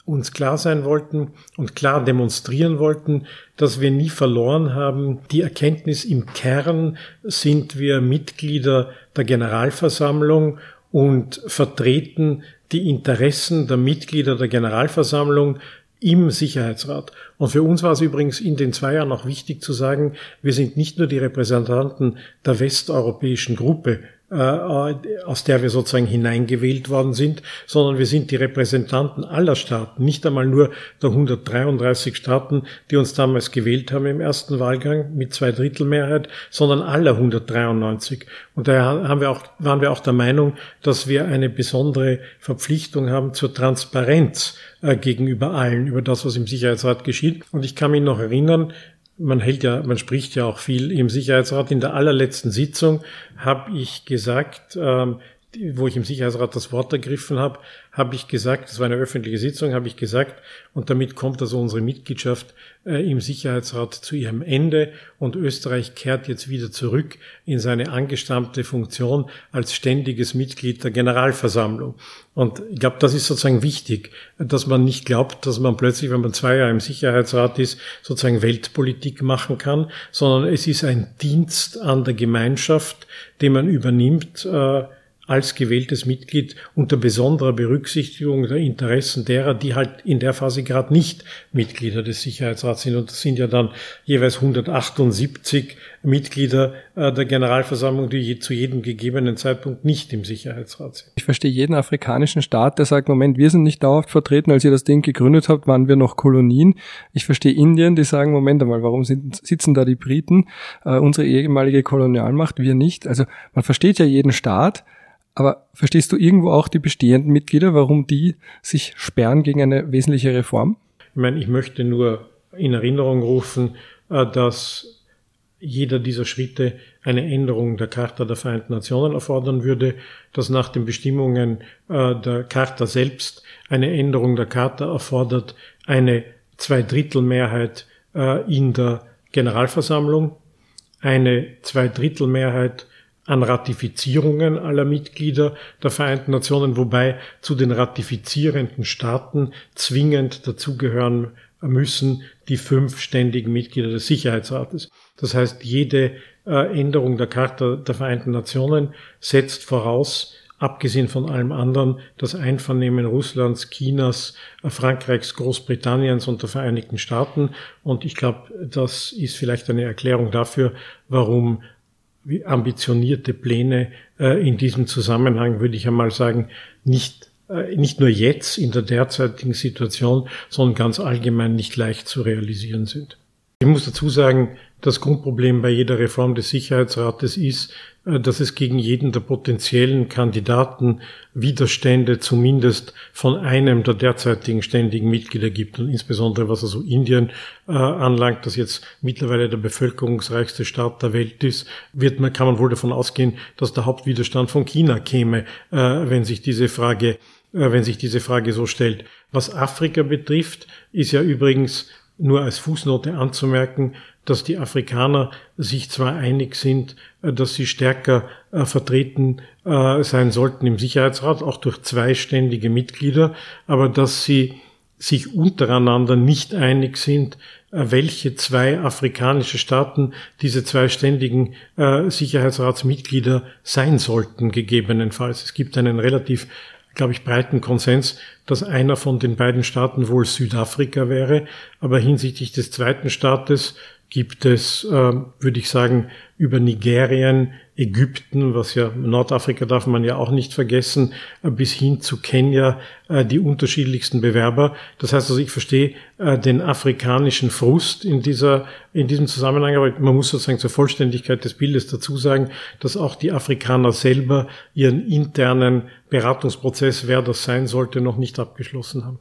uns klar sein wollten und klar demonstrieren wollten, dass wir nie verloren haben. Die Erkenntnis im Kern sind wir Mitglieder der Generalversammlung und vertreten die Interessen der Mitglieder der Generalversammlung im Sicherheitsrat. Und für uns war es übrigens in den zwei Jahren auch wichtig zu sagen, wir sind nicht nur die Repräsentanten der westeuropäischen Gruppe, aus der wir sozusagen hineingewählt worden sind, sondern wir sind die Repräsentanten aller Staaten, nicht einmal nur der 133 Staaten, die uns damals gewählt haben im ersten Wahlgang mit zwei Drittel Mehrheit, sondern aller 193. Und daher haben wir auch, waren wir auch der Meinung, dass wir eine besondere Verpflichtung haben zur Transparenz äh, gegenüber allen, über das, was im Sicherheitsrat geschieht. Und ich kann mich noch erinnern, man hält ja, man spricht ja auch viel im Sicherheitsrat. In der allerletzten Sitzung habe ich gesagt, ähm, wo ich im Sicherheitsrat das Wort ergriffen habe, habe ich gesagt, das war eine öffentliche Sitzung, habe ich gesagt, und damit kommt also unsere Mitgliedschaft äh, im Sicherheitsrat zu ihrem Ende und Österreich kehrt jetzt wieder zurück in seine angestammte Funktion als ständiges Mitglied der Generalversammlung. Und ich glaube, das ist sozusagen wichtig, dass man nicht glaubt, dass man plötzlich, wenn man zwei Jahre im Sicherheitsrat ist, sozusagen Weltpolitik machen kann, sondern es ist ein Dienst an der Gemeinschaft, den man übernimmt, äh, als gewähltes Mitglied unter besonderer Berücksichtigung der Interessen derer, die halt in der Phase gerade nicht Mitglieder des Sicherheitsrats sind. Und das sind ja dann jeweils 178 Mitglieder äh, der Generalversammlung, die zu jedem gegebenen Zeitpunkt nicht im Sicherheitsrat sind. Ich verstehe jeden afrikanischen Staat, der sagt, Moment, wir sind nicht dauerhaft vertreten, als ihr das Ding gegründet habt, waren wir noch Kolonien. Ich verstehe Indien, die sagen, Moment einmal, warum sind, sitzen da die Briten, äh, unsere ehemalige Kolonialmacht, wir nicht. Also man versteht ja jeden Staat, aber verstehst du irgendwo auch die bestehenden Mitglieder, warum die sich sperren gegen eine wesentliche Reform? Ich meine, ich möchte nur in Erinnerung rufen, äh, dass jeder dieser Schritte eine Änderung der Charta der Vereinten Nationen erfordern würde, dass nach den Bestimmungen äh, der Charta selbst eine Änderung der Charta erfordert, eine Zweidrittelmehrheit äh, in der Generalversammlung, eine Zweidrittelmehrheit an Ratifizierungen aller Mitglieder der Vereinten Nationen, wobei zu den ratifizierenden Staaten zwingend dazugehören müssen die fünf ständigen Mitglieder des Sicherheitsrates. Das heißt, jede äh, Änderung der Charta der Vereinten Nationen setzt voraus, abgesehen von allem anderen, das Einvernehmen Russlands, Chinas, äh, Frankreichs, Großbritanniens und der Vereinigten Staaten. Und ich glaube, das ist vielleicht eine Erklärung dafür, warum ambitionierte Pläne äh, in diesem Zusammenhang, würde ich einmal sagen, nicht, äh, nicht nur jetzt in der derzeitigen Situation, sondern ganz allgemein nicht leicht zu realisieren sind. Ich muss dazu sagen, das Grundproblem bei jeder Reform des Sicherheitsrates ist, äh, dass es gegen jeden der potenziellen Kandidaten Widerstände zumindest von einem der derzeitigen ständigen Mitglieder gibt. Und insbesondere was also Indien äh, anlangt, das jetzt mittlerweile der bevölkerungsreichste Staat der Welt ist, wird man, kann man wohl davon ausgehen, dass der Hauptwiderstand von China käme, äh, wenn sich diese Frage äh, wenn sich diese Frage so stellt. Was Afrika betrifft, ist ja übrigens nur als Fußnote anzumerken, dass die Afrikaner sich zwar einig sind, äh, dass sie stärker äh, vertreten äh, sein sollten im Sicherheitsrat, auch durch zweiständige Mitglieder, aber dass sie sich untereinander nicht einig sind, welche zwei afrikanische Staaten diese zwei ständigen Sicherheitsratsmitglieder sein sollten, gegebenenfalls. Es gibt einen relativ glaube ich, breiten Konsens, dass einer von den beiden Staaten wohl Südafrika wäre. Aber hinsichtlich des zweiten Staates gibt es, äh, würde ich sagen, über Nigerien, Ägypten, was ja Nordafrika darf man ja auch nicht vergessen, äh, bis hin zu Kenia äh, die unterschiedlichsten Bewerber. Das heißt also, ich verstehe äh, den afrikanischen Frust in dieser, in diesem Zusammenhang, aber man muss sozusagen zur Vollständigkeit des Bildes dazu sagen, dass auch die Afrikaner selber ihren internen Beratungsprozess, wer das sein sollte, noch nicht abgeschlossen haben.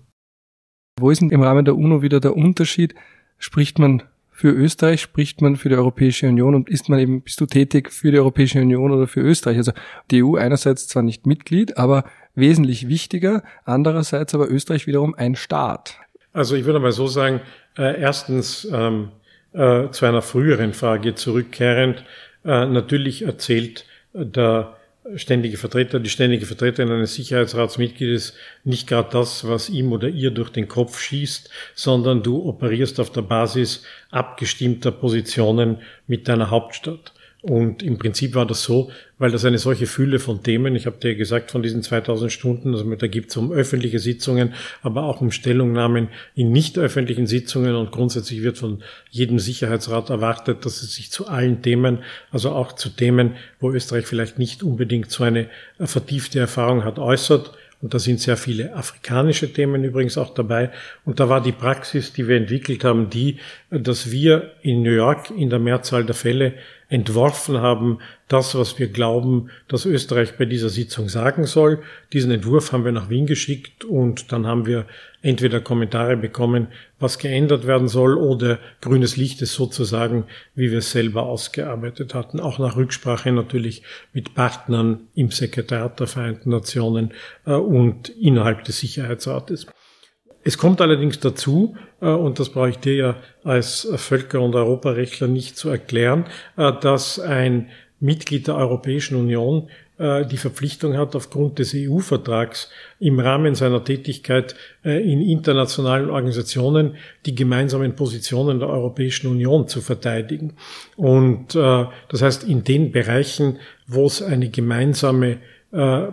Wo ist denn im Rahmen der UNO wieder der Unterschied? Spricht man für Österreich spricht man für die Europäische Union und ist man eben, bist du tätig für die Europäische Union oder für Österreich? Also die EU einerseits zwar nicht Mitglied, aber wesentlich wichtiger, andererseits aber Österreich wiederum ein Staat. Also ich würde mal so sagen, äh, erstens ähm, äh, zu einer früheren Frage zurückkehrend, äh, natürlich erzählt der ständige Vertreter, die ständige Vertreterin eines Sicherheitsratsmitgliedes nicht gerade das, was ihm oder ihr durch den Kopf schießt, sondern du operierst auf der Basis abgestimmter Positionen mit deiner Hauptstadt. Und im Prinzip war das so, weil das eine solche Fülle von Themen, ich habe dir gesagt, von diesen 2000 Stunden, also da gibt es um öffentliche Sitzungen, aber auch um Stellungnahmen in nicht öffentlichen Sitzungen und grundsätzlich wird von jedem Sicherheitsrat erwartet, dass es sich zu allen Themen, also auch zu Themen, wo Österreich vielleicht nicht unbedingt so eine vertiefte Erfahrung hat, äußert. Und da sind sehr viele afrikanische Themen übrigens auch dabei. Und da war die Praxis, die wir entwickelt haben, die, dass wir in New York in der Mehrzahl der Fälle entworfen haben, das, was wir glauben, dass Österreich bei dieser Sitzung sagen soll. Diesen Entwurf haben wir nach Wien geschickt und dann haben wir entweder Kommentare bekommen, was geändert werden soll oder grünes Licht ist sozusagen, wie wir es selber ausgearbeitet hatten. Auch nach Rücksprache natürlich mit Partnern im Sekretariat der Vereinten Nationen äh, und innerhalb des Sicherheitsrates. Es kommt allerdings dazu, äh, und das brauche ich dir ja als Völker- und Europarechtler nicht zu erklären, äh, dass ein Mitglied der Europäischen Union äh, die Verpflichtung hat, aufgrund des EU-Vertrags im Rahmen seiner Tätigkeit in internationalen Organisationen die gemeinsamen Positionen der Europäischen Union zu verteidigen. Und das heißt, in den Bereichen, wo es eine gemeinsame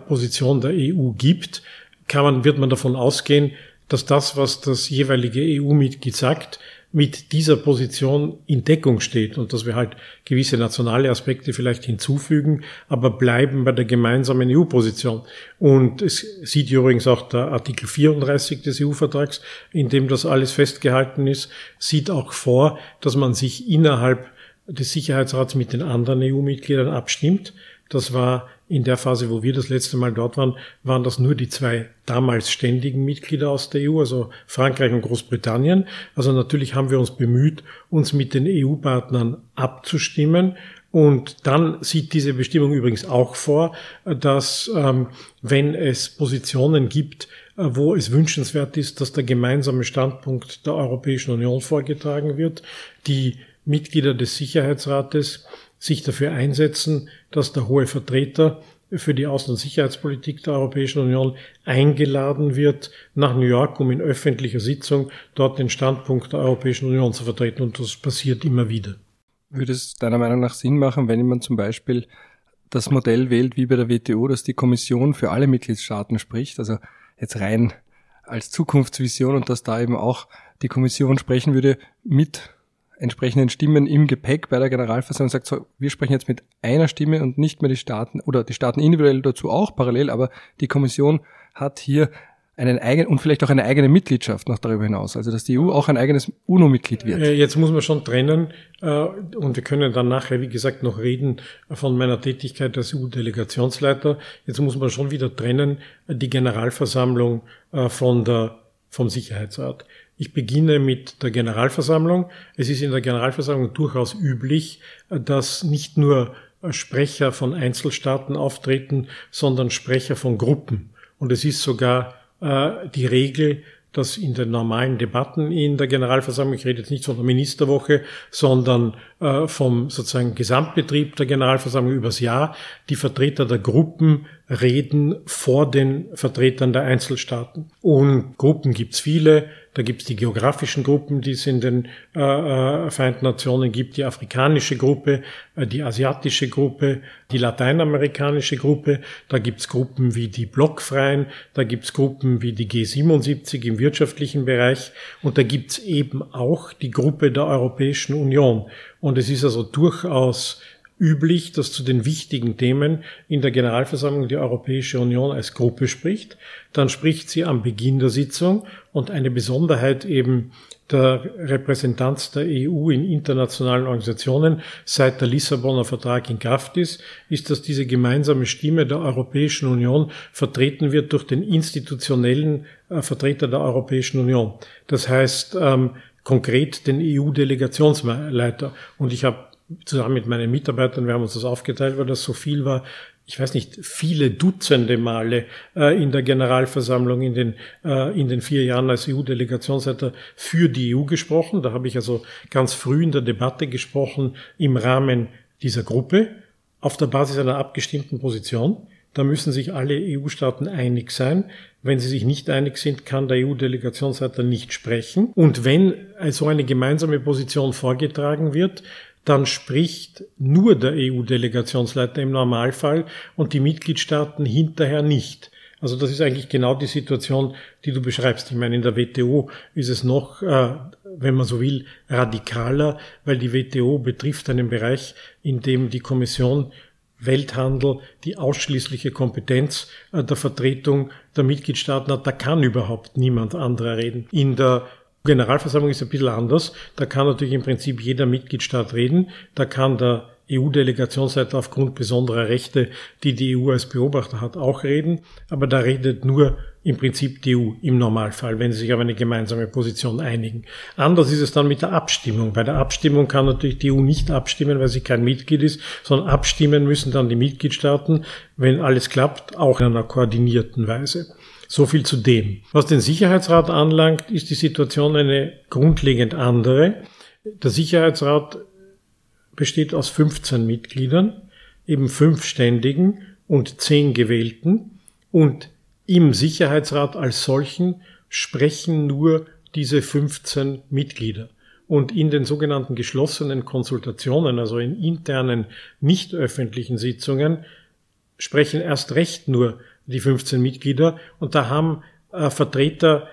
Position der EU gibt, kann man, wird man davon ausgehen, dass das, was das jeweilige EU-Mitglied sagt, mit dieser Position in Deckung steht und dass wir halt gewisse nationale Aspekte vielleicht hinzufügen, aber bleiben bei der gemeinsamen EU-Position. Und es sieht übrigens auch der Artikel 34 des EU-Vertrags, in dem das alles festgehalten ist, sieht auch vor, dass man sich innerhalb des Sicherheitsrats mit den anderen EU-Mitgliedern abstimmt. Das war in der Phase, wo wir das letzte Mal dort waren, waren das nur die zwei damals ständigen Mitglieder aus der EU, also Frankreich und Großbritannien. Also natürlich haben wir uns bemüht, uns mit den EU-Partnern abzustimmen. Und dann sieht diese Bestimmung übrigens auch vor, dass ähm, wenn es Positionen gibt, äh, wo es wünschenswert ist, dass der gemeinsame Standpunkt der Europäischen Union vorgetragen wird, die Mitglieder des Sicherheitsrates sich dafür einsetzen, dass der hohe Vertreter für die Außen- und Sicherheitspolitik der Europäischen Union eingeladen wird nach New York, um in öffentlicher Sitzung dort den Standpunkt der Europäischen Union zu vertreten. Und das passiert immer wieder. Würde es deiner Meinung nach Sinn machen, wenn man zum Beispiel das Modell wählt wie bei der WTO, dass die Kommission für alle Mitgliedstaaten spricht, also jetzt rein als Zukunftsvision und dass da eben auch die Kommission sprechen würde mit entsprechenden Stimmen im Gepäck bei der Generalversammlung sagt, so, wir sprechen jetzt mit einer Stimme und nicht mehr die Staaten oder die Staaten individuell dazu auch parallel, aber die Kommission hat hier einen eigenen und vielleicht auch eine eigene Mitgliedschaft noch darüber hinaus, also dass die EU auch ein eigenes UNO-Mitglied wird. Äh, jetzt muss man schon trennen äh, und wir können dann nachher, wie gesagt, noch reden von meiner Tätigkeit als EU-Delegationsleiter. Jetzt muss man schon wieder trennen die Generalversammlung äh, von der vom Sicherheitsrat. Ich beginne mit der Generalversammlung. Es ist in der Generalversammlung durchaus üblich, dass nicht nur Sprecher von Einzelstaaten auftreten, sondern Sprecher von Gruppen. Und es ist sogar äh, die Regel, dass in den normalen Debatten in der Generalversammlung, ich rede jetzt nicht von der Ministerwoche, sondern äh, vom sozusagen Gesamtbetrieb der Generalversammlung übers Jahr, die Vertreter der Gruppen reden vor den Vertretern der Einzelstaaten. Und Gruppen gibt's viele. Da gibt's die geografischen Gruppen, die es in den äh, äh, Vereinten Nationen gibt, die afrikanische Gruppe, äh, die asiatische Gruppe, die lateinamerikanische Gruppe. Da gibt's Gruppen wie die Blockfreien, da gibt's Gruppen wie die G77 im wirtschaftlichen Bereich und da gibt's eben auch die Gruppe der Europäischen Union. Und es ist also durchaus üblich, dass zu den wichtigen Themen in der Generalversammlung die Europäische Union als Gruppe spricht. Dann spricht sie am Beginn der Sitzung und eine Besonderheit eben der Repräsentanz der EU in internationalen Organisationen seit der Lissabonner Vertrag in Kraft ist, ist, dass diese gemeinsame Stimme der Europäischen Union vertreten wird durch den institutionellen äh, Vertreter der Europäischen Union. Das heißt ähm, konkret den EU-Delegationsleiter. Und ich habe zusammen mit meinen Mitarbeitern, wir haben uns das aufgeteilt, weil das so viel war, ich weiß nicht, viele Dutzende Male äh, in der Generalversammlung in den, äh, in den vier Jahren als EU-Delegationsleiter für die EU gesprochen. Da habe ich also ganz früh in der Debatte gesprochen im Rahmen dieser Gruppe auf der Basis einer abgestimmten Position. Da müssen sich alle EU-Staaten einig sein. Wenn sie sich nicht einig sind, kann der EU-Delegationsleiter nicht sprechen. Und wenn so eine gemeinsame Position vorgetragen wird, dann spricht nur der EU-Delegationsleiter im Normalfall und die Mitgliedstaaten hinterher nicht. Also das ist eigentlich genau die Situation, die du beschreibst. Ich meine, in der WTO ist es noch, äh, wenn man so will, radikaler, weil die WTO betrifft einen Bereich, in dem die Kommission Welthandel die ausschließliche Kompetenz äh, der Vertretung der Mitgliedstaaten hat. Da kann überhaupt niemand anderer reden. In der Generalversammlung ist ein bisschen anders. Da kann natürlich im Prinzip jeder Mitgliedstaat reden. Da kann der EU-Delegationsleiter aufgrund besonderer Rechte, die die EU als Beobachter hat, auch reden. Aber da redet nur im Prinzip die EU im Normalfall, wenn sie sich auf eine gemeinsame Position einigen. Anders ist es dann mit der Abstimmung. Bei der Abstimmung kann natürlich die EU nicht abstimmen, weil sie kein Mitglied ist, sondern abstimmen müssen dann die Mitgliedstaaten, wenn alles klappt, auch in einer koordinierten Weise. So viel zu dem. Was den Sicherheitsrat anlangt, ist die Situation eine grundlegend andere. Der Sicherheitsrat besteht aus 15 Mitgliedern, eben fünf Ständigen und zehn Gewählten. Und im Sicherheitsrat als solchen sprechen nur diese 15 Mitglieder. Und in den sogenannten geschlossenen Konsultationen, also in internen, nicht öffentlichen Sitzungen, sprechen erst recht nur die 15 Mitglieder. Und da haben äh, Vertreter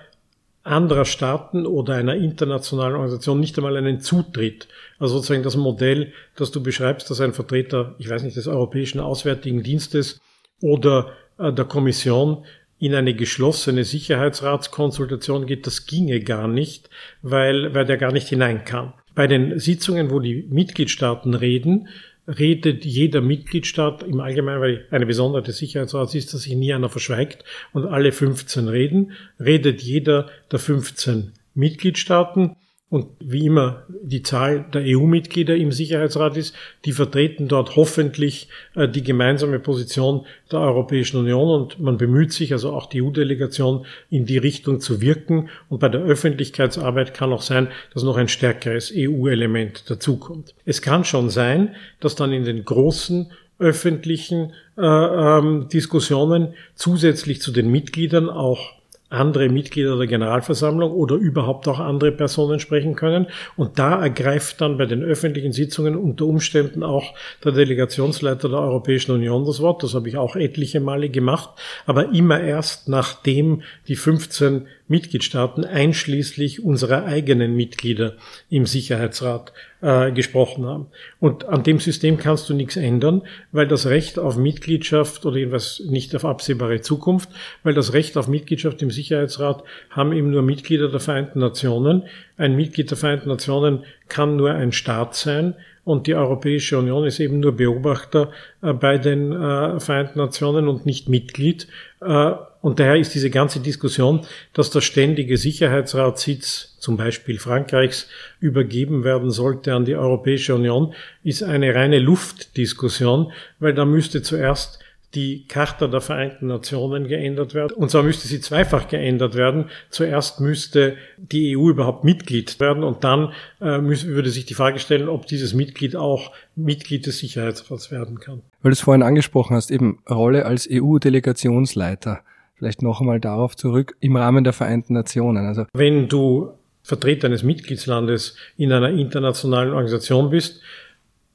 anderer Staaten oder einer internationalen Organisation nicht einmal einen Zutritt. Also sozusagen das Modell, das du beschreibst, dass ein Vertreter, ich weiß nicht, des Europäischen Auswärtigen Dienstes oder äh, der Kommission in eine geschlossene Sicherheitsratskonsultation geht, das ginge gar nicht, weil, weil der gar nicht hinein kann. Bei den Sitzungen, wo die Mitgliedstaaten reden, redet jeder Mitgliedstaat im Allgemeinen, weil eine Besonderheit des Sicherheitsrats ist, dass sich nie einer verschweigt und alle 15 reden, redet jeder der 15 Mitgliedstaaten und wie immer die Zahl der EU-Mitglieder im Sicherheitsrat ist, die vertreten dort hoffentlich äh, die gemeinsame Position der Europäischen Union und man bemüht sich, also auch die EU-Delegation, in die Richtung zu wirken. Und bei der Öffentlichkeitsarbeit kann auch sein, dass noch ein stärkeres EU-Element dazukommt. Es kann schon sein, dass dann in den großen öffentlichen äh, ähm, Diskussionen zusätzlich zu den Mitgliedern auch andere Mitglieder der Generalversammlung oder überhaupt auch andere Personen sprechen können. Und da ergreift dann bei den öffentlichen Sitzungen unter Umständen auch der Delegationsleiter der Europäischen Union das Wort. Das habe ich auch etliche Male gemacht, aber immer erst nachdem die 15 Mitgliedstaaten einschließlich unserer eigenen Mitglieder im Sicherheitsrat äh, gesprochen haben. Und an dem System kannst du nichts ändern, weil das Recht auf Mitgliedschaft oder jedenfalls nicht auf absehbare Zukunft, weil das Recht auf Mitgliedschaft im Sicherheitsrat haben eben nur Mitglieder der Vereinten Nationen. Ein Mitglied der Vereinten Nationen kann nur ein Staat sein und die Europäische Union ist eben nur Beobachter äh, bei den äh, Vereinten Nationen und nicht Mitglied. Äh, und daher ist diese ganze Diskussion, dass der ständige Sicherheitsratssitz zum Beispiel Frankreichs übergeben werden sollte an die Europäische Union, ist eine reine Luftdiskussion, weil da müsste zuerst die Charta der Vereinten Nationen geändert werden. Und zwar müsste sie zweifach geändert werden. Zuerst müsste die EU überhaupt Mitglied werden und dann äh, müsste, würde sich die Frage stellen, ob dieses Mitglied auch Mitglied des Sicherheitsrats werden kann. Weil du es vorhin angesprochen hast, eben Rolle als EU-Delegationsleiter. Vielleicht noch einmal darauf zurück im Rahmen der Vereinten Nationen. Also wenn du Vertreter eines Mitgliedslandes in einer internationalen Organisation bist,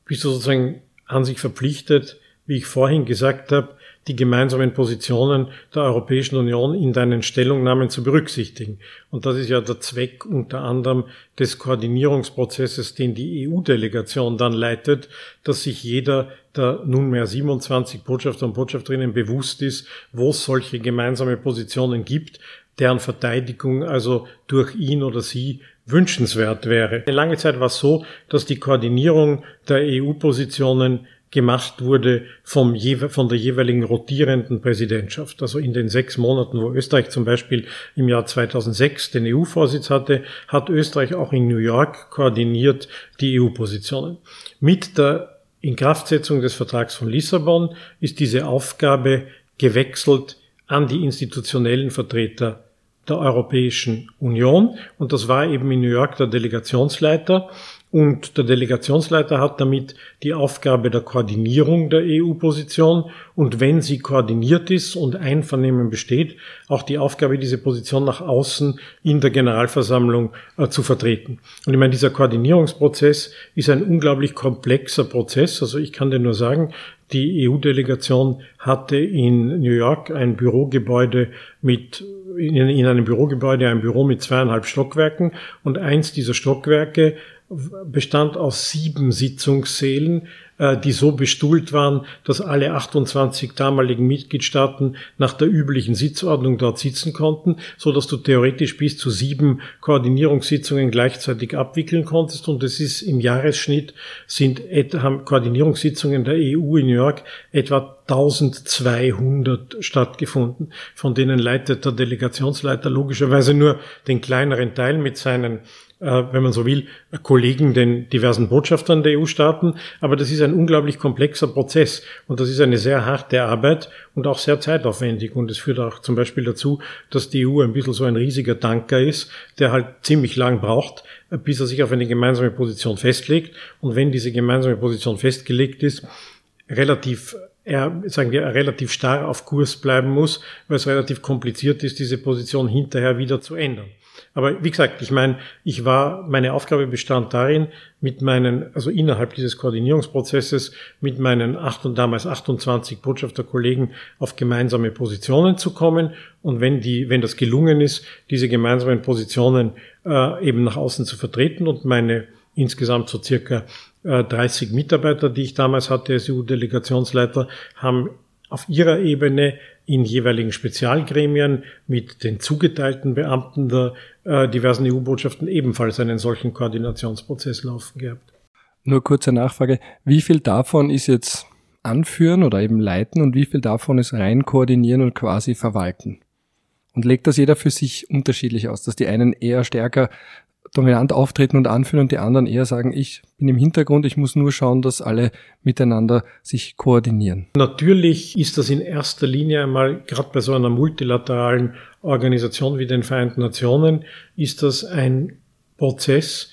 bist du sozusagen an sich verpflichtet, wie ich vorhin gesagt habe, die gemeinsamen Positionen der Europäischen Union in deinen Stellungnahmen zu berücksichtigen. Und das ist ja der Zweck unter anderem des Koordinierungsprozesses, den die EU-Delegation dann leitet, dass sich jeder der nunmehr 27 Botschafter und Botschafterinnen bewusst ist, wo es solche gemeinsame Positionen gibt, deren Verteidigung also durch ihn oder sie wünschenswert wäre. Eine lange Zeit war es so, dass die Koordinierung der EU-Positionen gemacht wurde vom, von der jeweiligen rotierenden Präsidentschaft. Also in den sechs Monaten, wo Österreich zum Beispiel im Jahr 2006 den EU-Vorsitz hatte, hat Österreich auch in New York koordiniert die EU-Positionen. Mit der Inkraftsetzung des Vertrags von Lissabon ist diese Aufgabe gewechselt an die institutionellen Vertreter der Europäischen Union. Und das war eben in New York der Delegationsleiter. Und der Delegationsleiter hat damit die Aufgabe der Koordinierung der EU-Position und wenn sie koordiniert ist und Einvernehmen besteht, auch die Aufgabe, diese Position nach außen in der Generalversammlung äh, zu vertreten. Und ich meine, dieser Koordinierungsprozess ist ein unglaublich komplexer Prozess. Also ich kann dir nur sagen, die EU-Delegation hatte in New York ein Bürogebäude mit in, in einem Bürogebäude ein Büro mit zweieinhalb Stockwerken und eins dieser Stockwerke bestand aus sieben Sitzungssälen, äh, die so bestuhlt waren, dass alle 28 damaligen Mitgliedstaaten nach der üblichen Sitzordnung dort sitzen konnten, so dass du theoretisch bis zu sieben Koordinierungssitzungen gleichzeitig abwickeln konntest. Und es ist im Jahresschnitt sind haben Koordinierungssitzungen der EU in New York etwa 1200 stattgefunden. Von denen leitet der Delegationsleiter logischerweise nur den kleineren Teil mit seinen wenn man so will, Kollegen, den diversen Botschaftern der EU-Staaten. Aber das ist ein unglaublich komplexer Prozess und das ist eine sehr harte Arbeit und auch sehr zeitaufwendig. Und es führt auch zum Beispiel dazu, dass die EU ein bisschen so ein riesiger Tanker ist, der halt ziemlich lang braucht, bis er sich auf eine gemeinsame Position festlegt. Und wenn diese gemeinsame Position festgelegt ist, relativ er, sagen wir, relativ starr auf Kurs bleiben muss, weil es relativ kompliziert ist, diese Position hinterher wieder zu ändern. Aber wie gesagt, ich meine, ich war, meine Aufgabe bestand darin, mit meinen, also innerhalb dieses Koordinierungsprozesses, mit meinen acht und damals 28 Botschafterkollegen auf gemeinsame Positionen zu kommen. Und wenn die, wenn das gelungen ist, diese gemeinsamen Positionen äh, eben nach außen zu vertreten und meine insgesamt so circa äh, 30 Mitarbeiter, die ich damals hatte als EU-Delegationsleiter, haben auf ihrer Ebene in jeweiligen Spezialgremien mit den zugeteilten Beamten der äh, diversen EU-Botschaften ebenfalls einen solchen Koordinationsprozess laufen gehabt. Nur kurze Nachfrage, wie viel davon ist jetzt anführen oder eben leiten und wie viel davon ist rein koordinieren und quasi verwalten? Und legt das jeder für sich unterschiedlich aus, dass die einen eher stärker dominant auftreten und anführen und die anderen eher sagen, ich bin im Hintergrund, ich muss nur schauen, dass alle miteinander sich koordinieren. Natürlich ist das in erster Linie einmal, gerade bei so einer multilateralen Organisation wie den Vereinten Nationen, ist das ein Prozess,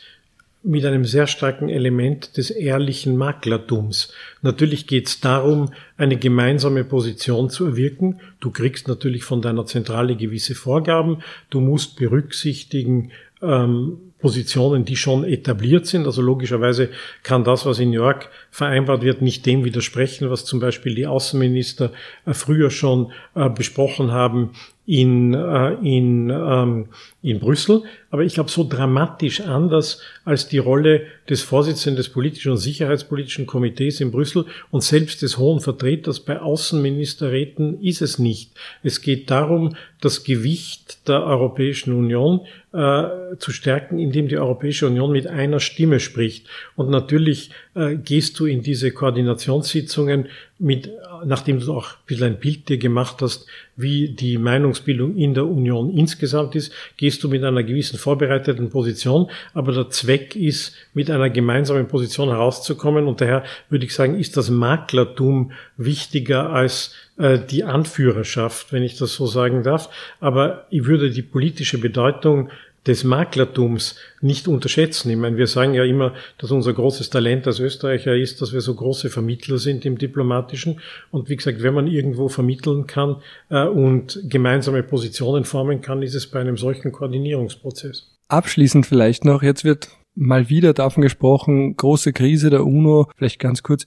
mit einem sehr starken Element des ehrlichen Maklertums. Natürlich geht es darum, eine gemeinsame Position zu erwirken. Du kriegst natürlich von deiner Zentrale gewisse Vorgaben. Du musst berücksichtigen, ähm, Positionen, die schon etabliert sind. Also logischerweise kann das, was in New York vereinbart wird, nicht dem widersprechen, was zum Beispiel die Außenminister äh, früher schon äh, besprochen haben in, äh, in, ähm, in Brüssel. Aber ich glaube, so dramatisch anders als die Rolle des Vorsitzenden des politischen und sicherheitspolitischen Komitees in Brüssel und selbst des hohen Vertreters bei Außenministerräten ist es nicht. Es geht darum, das Gewicht der Europäischen Union äh, zu stärken, indem die Europäische Union mit einer Stimme spricht. Und natürlich äh, gehst du in diese Koordinationssitzungen mit, nachdem du auch ein bisschen ein Bild dir gemacht hast, wie die Meinungsbildung in der Union insgesamt ist, gehst du mit einer gewissen vorbereiteten Position. Aber der Zweck ist, mit einer gemeinsamen Position herauszukommen. Und daher würde ich sagen, ist das Maklertum wichtiger als äh, die Anführerschaft, wenn ich das so sagen darf. Aber ich würde die politische Bedeutung des Maklertums nicht unterschätzen. Ich meine, wir sagen ja immer, dass unser großes Talent als Österreicher ist, dass wir so große Vermittler sind im Diplomatischen. Und wie gesagt, wenn man irgendwo vermitteln kann äh, und gemeinsame Positionen formen kann, ist es bei einem solchen Koordinierungsprozess. Abschließend vielleicht noch, jetzt wird mal wieder davon gesprochen, große Krise der UNO, vielleicht ganz kurz.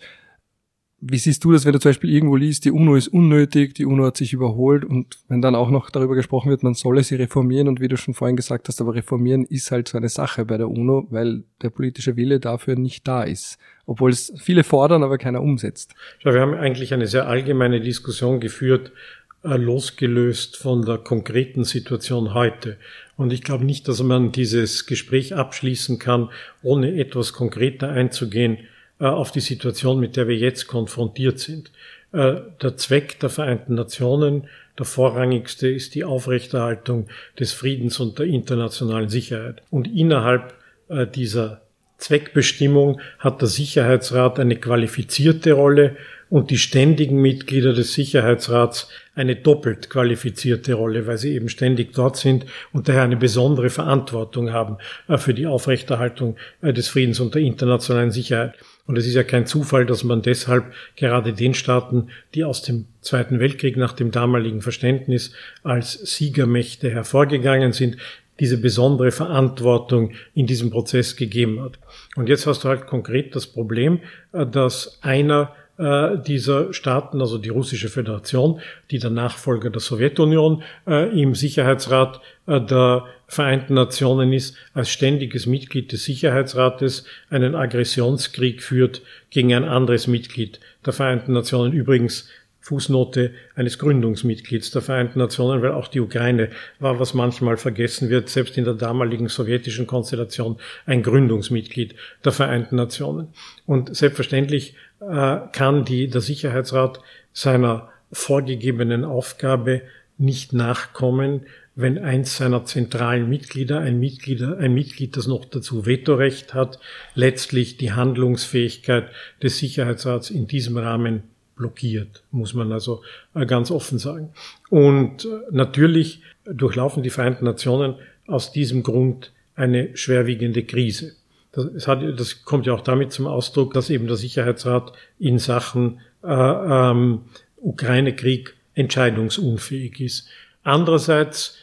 Wie siehst du das, wenn du zum Beispiel irgendwo liest, die UNO ist unnötig, die UNO hat sich überholt und wenn dann auch noch darüber gesprochen wird, man solle sie reformieren und wie du schon vorhin gesagt hast, aber reformieren ist halt so eine Sache bei der UNO, weil der politische Wille dafür nicht da ist. Obwohl es viele fordern, aber keiner umsetzt. Ja, wir haben eigentlich eine sehr allgemeine Diskussion geführt, äh, losgelöst von der konkreten Situation heute. Und ich glaube nicht, dass man dieses Gespräch abschließen kann, ohne etwas konkreter einzugehen auf die Situation, mit der wir jetzt konfrontiert sind. Äh, der Zweck der Vereinten Nationen, der vorrangigste, ist die Aufrechterhaltung des Friedens und der internationalen Sicherheit. Und innerhalb äh, dieser Zweckbestimmung hat der Sicherheitsrat eine qualifizierte Rolle und die ständigen Mitglieder des Sicherheitsrats eine doppelt qualifizierte Rolle, weil sie eben ständig dort sind und daher eine besondere Verantwortung haben für die Aufrechterhaltung des Friedens und der internationalen Sicherheit. Und es ist ja kein Zufall, dass man deshalb gerade den Staaten, die aus dem Zweiten Weltkrieg nach dem damaligen Verständnis als Siegermächte hervorgegangen sind, diese besondere Verantwortung in diesem Prozess gegeben hat. Und jetzt hast du halt konkret das Problem, äh, dass einer äh, dieser Staaten, also die Russische Föderation, die der Nachfolger der Sowjetunion äh, im Sicherheitsrat äh, der Vereinten Nationen ist, als ständiges Mitglied des Sicherheitsrates einen Aggressionskrieg führt gegen ein anderes Mitglied der Vereinten Nationen. Übrigens Fußnote eines Gründungsmitglieds der Vereinten Nationen, weil auch die Ukraine war, was manchmal vergessen wird, selbst in der damaligen sowjetischen Konstellation ein Gründungsmitglied der Vereinten Nationen. Und selbstverständlich äh, kann die, der Sicherheitsrat seiner vorgegebenen Aufgabe nicht nachkommen, wenn eins seiner zentralen Mitglieder, ein Mitglied, ein Mitglied, das noch dazu Vetorecht hat, letztlich die Handlungsfähigkeit des Sicherheitsrats in diesem Rahmen blockiert, muss man also äh, ganz offen sagen. Und äh, natürlich durchlaufen die Vereinten Nationen aus diesem Grund eine schwerwiegende Krise. Das, hat, das kommt ja auch damit zum Ausdruck, dass eben der Sicherheitsrat in Sachen äh, ähm, Ukraine-Krieg entscheidungsunfähig ist. Andererseits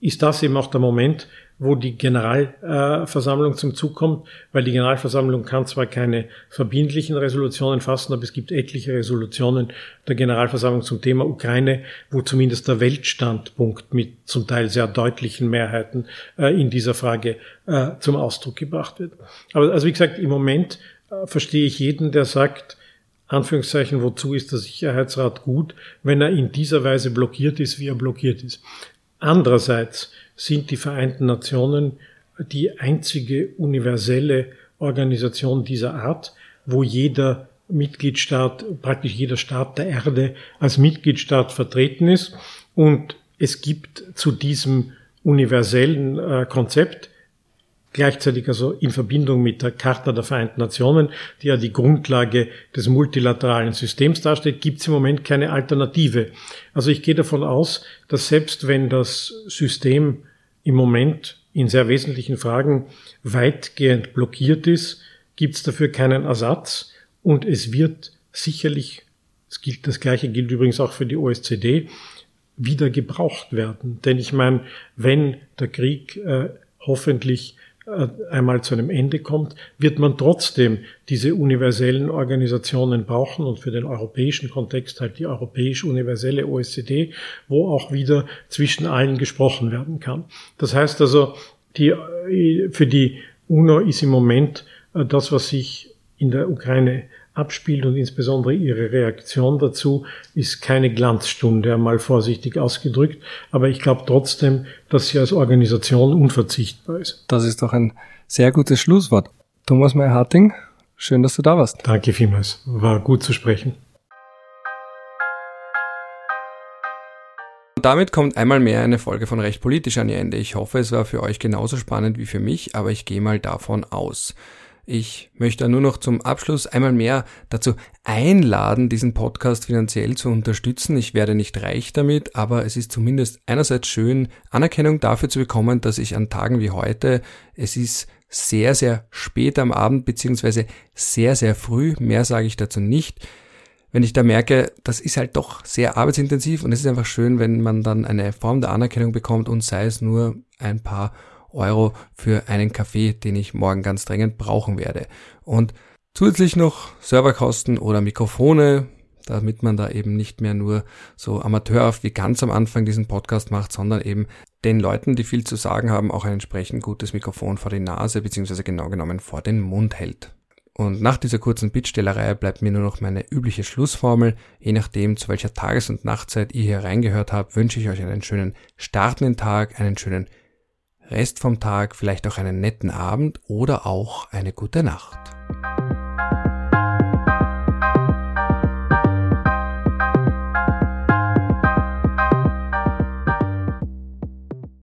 ist das eben auch der Moment, wo die Generalversammlung zum Zug kommt, weil die Generalversammlung kann zwar keine verbindlichen Resolutionen fassen, aber es gibt etliche Resolutionen der Generalversammlung zum Thema Ukraine, wo zumindest der Weltstandpunkt mit zum Teil sehr deutlichen Mehrheiten äh, in dieser Frage äh, zum Ausdruck gebracht wird. Aber also wie gesagt, im Moment äh, verstehe ich jeden, der sagt, Anführungszeichen, wozu ist der Sicherheitsrat gut, wenn er in dieser Weise blockiert ist, wie er blockiert ist. Andererseits sind die Vereinten Nationen die einzige universelle Organisation dieser Art, wo jeder Mitgliedstaat, praktisch jeder Staat der Erde als Mitgliedstaat vertreten ist. Und es gibt zu diesem universellen äh, Konzept gleichzeitig also in Verbindung mit der Charta der Vereinten Nationen, die ja die Grundlage des multilateralen Systems darstellt, gibt es im Moment keine Alternative. Also ich gehe davon aus, dass selbst wenn das System im Moment in sehr wesentlichen Fragen weitgehend blockiert ist, gibt es dafür keinen Ersatz und es wird sicherlich, das, gilt, das gleiche gilt übrigens auch für die OSZE, wieder gebraucht werden. Denn ich meine, wenn der Krieg äh, hoffentlich einmal zu einem Ende kommt, wird man trotzdem diese universellen Organisationen brauchen und für den europäischen Kontext halt die europäisch universelle OECD, wo auch wieder zwischen allen gesprochen werden kann. Das heißt also, die, äh, für die UNO ist im Moment äh, das, was sich in der Ukraine abspielt und insbesondere ihre Reaktion dazu ist keine Glanzstunde, einmal vorsichtig ausgedrückt. Aber ich glaube trotzdem, dass sie als Organisation unverzichtbar ist. Das ist doch ein sehr gutes Schlusswort. Thomas Meyer-Harting, schön, dass du da warst. Danke vielmals. War gut zu sprechen. Und damit kommt einmal mehr eine Folge von Recht politisch an ihr Ende. Ich hoffe, es war für euch genauso spannend wie für mich, aber ich gehe mal davon aus. Ich möchte nur noch zum Abschluss einmal mehr dazu einladen, diesen Podcast finanziell zu unterstützen. Ich werde nicht reich damit, aber es ist zumindest einerseits schön, Anerkennung dafür zu bekommen, dass ich an Tagen wie heute, es ist sehr, sehr spät am Abend, beziehungsweise sehr, sehr früh, mehr sage ich dazu nicht, wenn ich da merke, das ist halt doch sehr arbeitsintensiv und es ist einfach schön, wenn man dann eine Form der Anerkennung bekommt und sei es nur ein paar Euro für einen Kaffee, den ich morgen ganz dringend brauchen werde. Und zusätzlich noch Serverkosten oder Mikrofone, damit man da eben nicht mehr nur so amateurhaft wie ganz am Anfang diesen Podcast macht, sondern eben den Leuten, die viel zu sagen haben, auch ein entsprechend gutes Mikrofon vor die Nase beziehungsweise genau genommen vor den Mund hält. Und nach dieser kurzen Bittstellerei bleibt mir nur noch meine übliche Schlussformel. Je nachdem, zu welcher Tages- und Nachtzeit ihr hier reingehört habt, wünsche ich euch einen schönen startenden Tag, einen schönen Rest vom Tag, vielleicht auch einen netten Abend oder auch eine gute Nacht.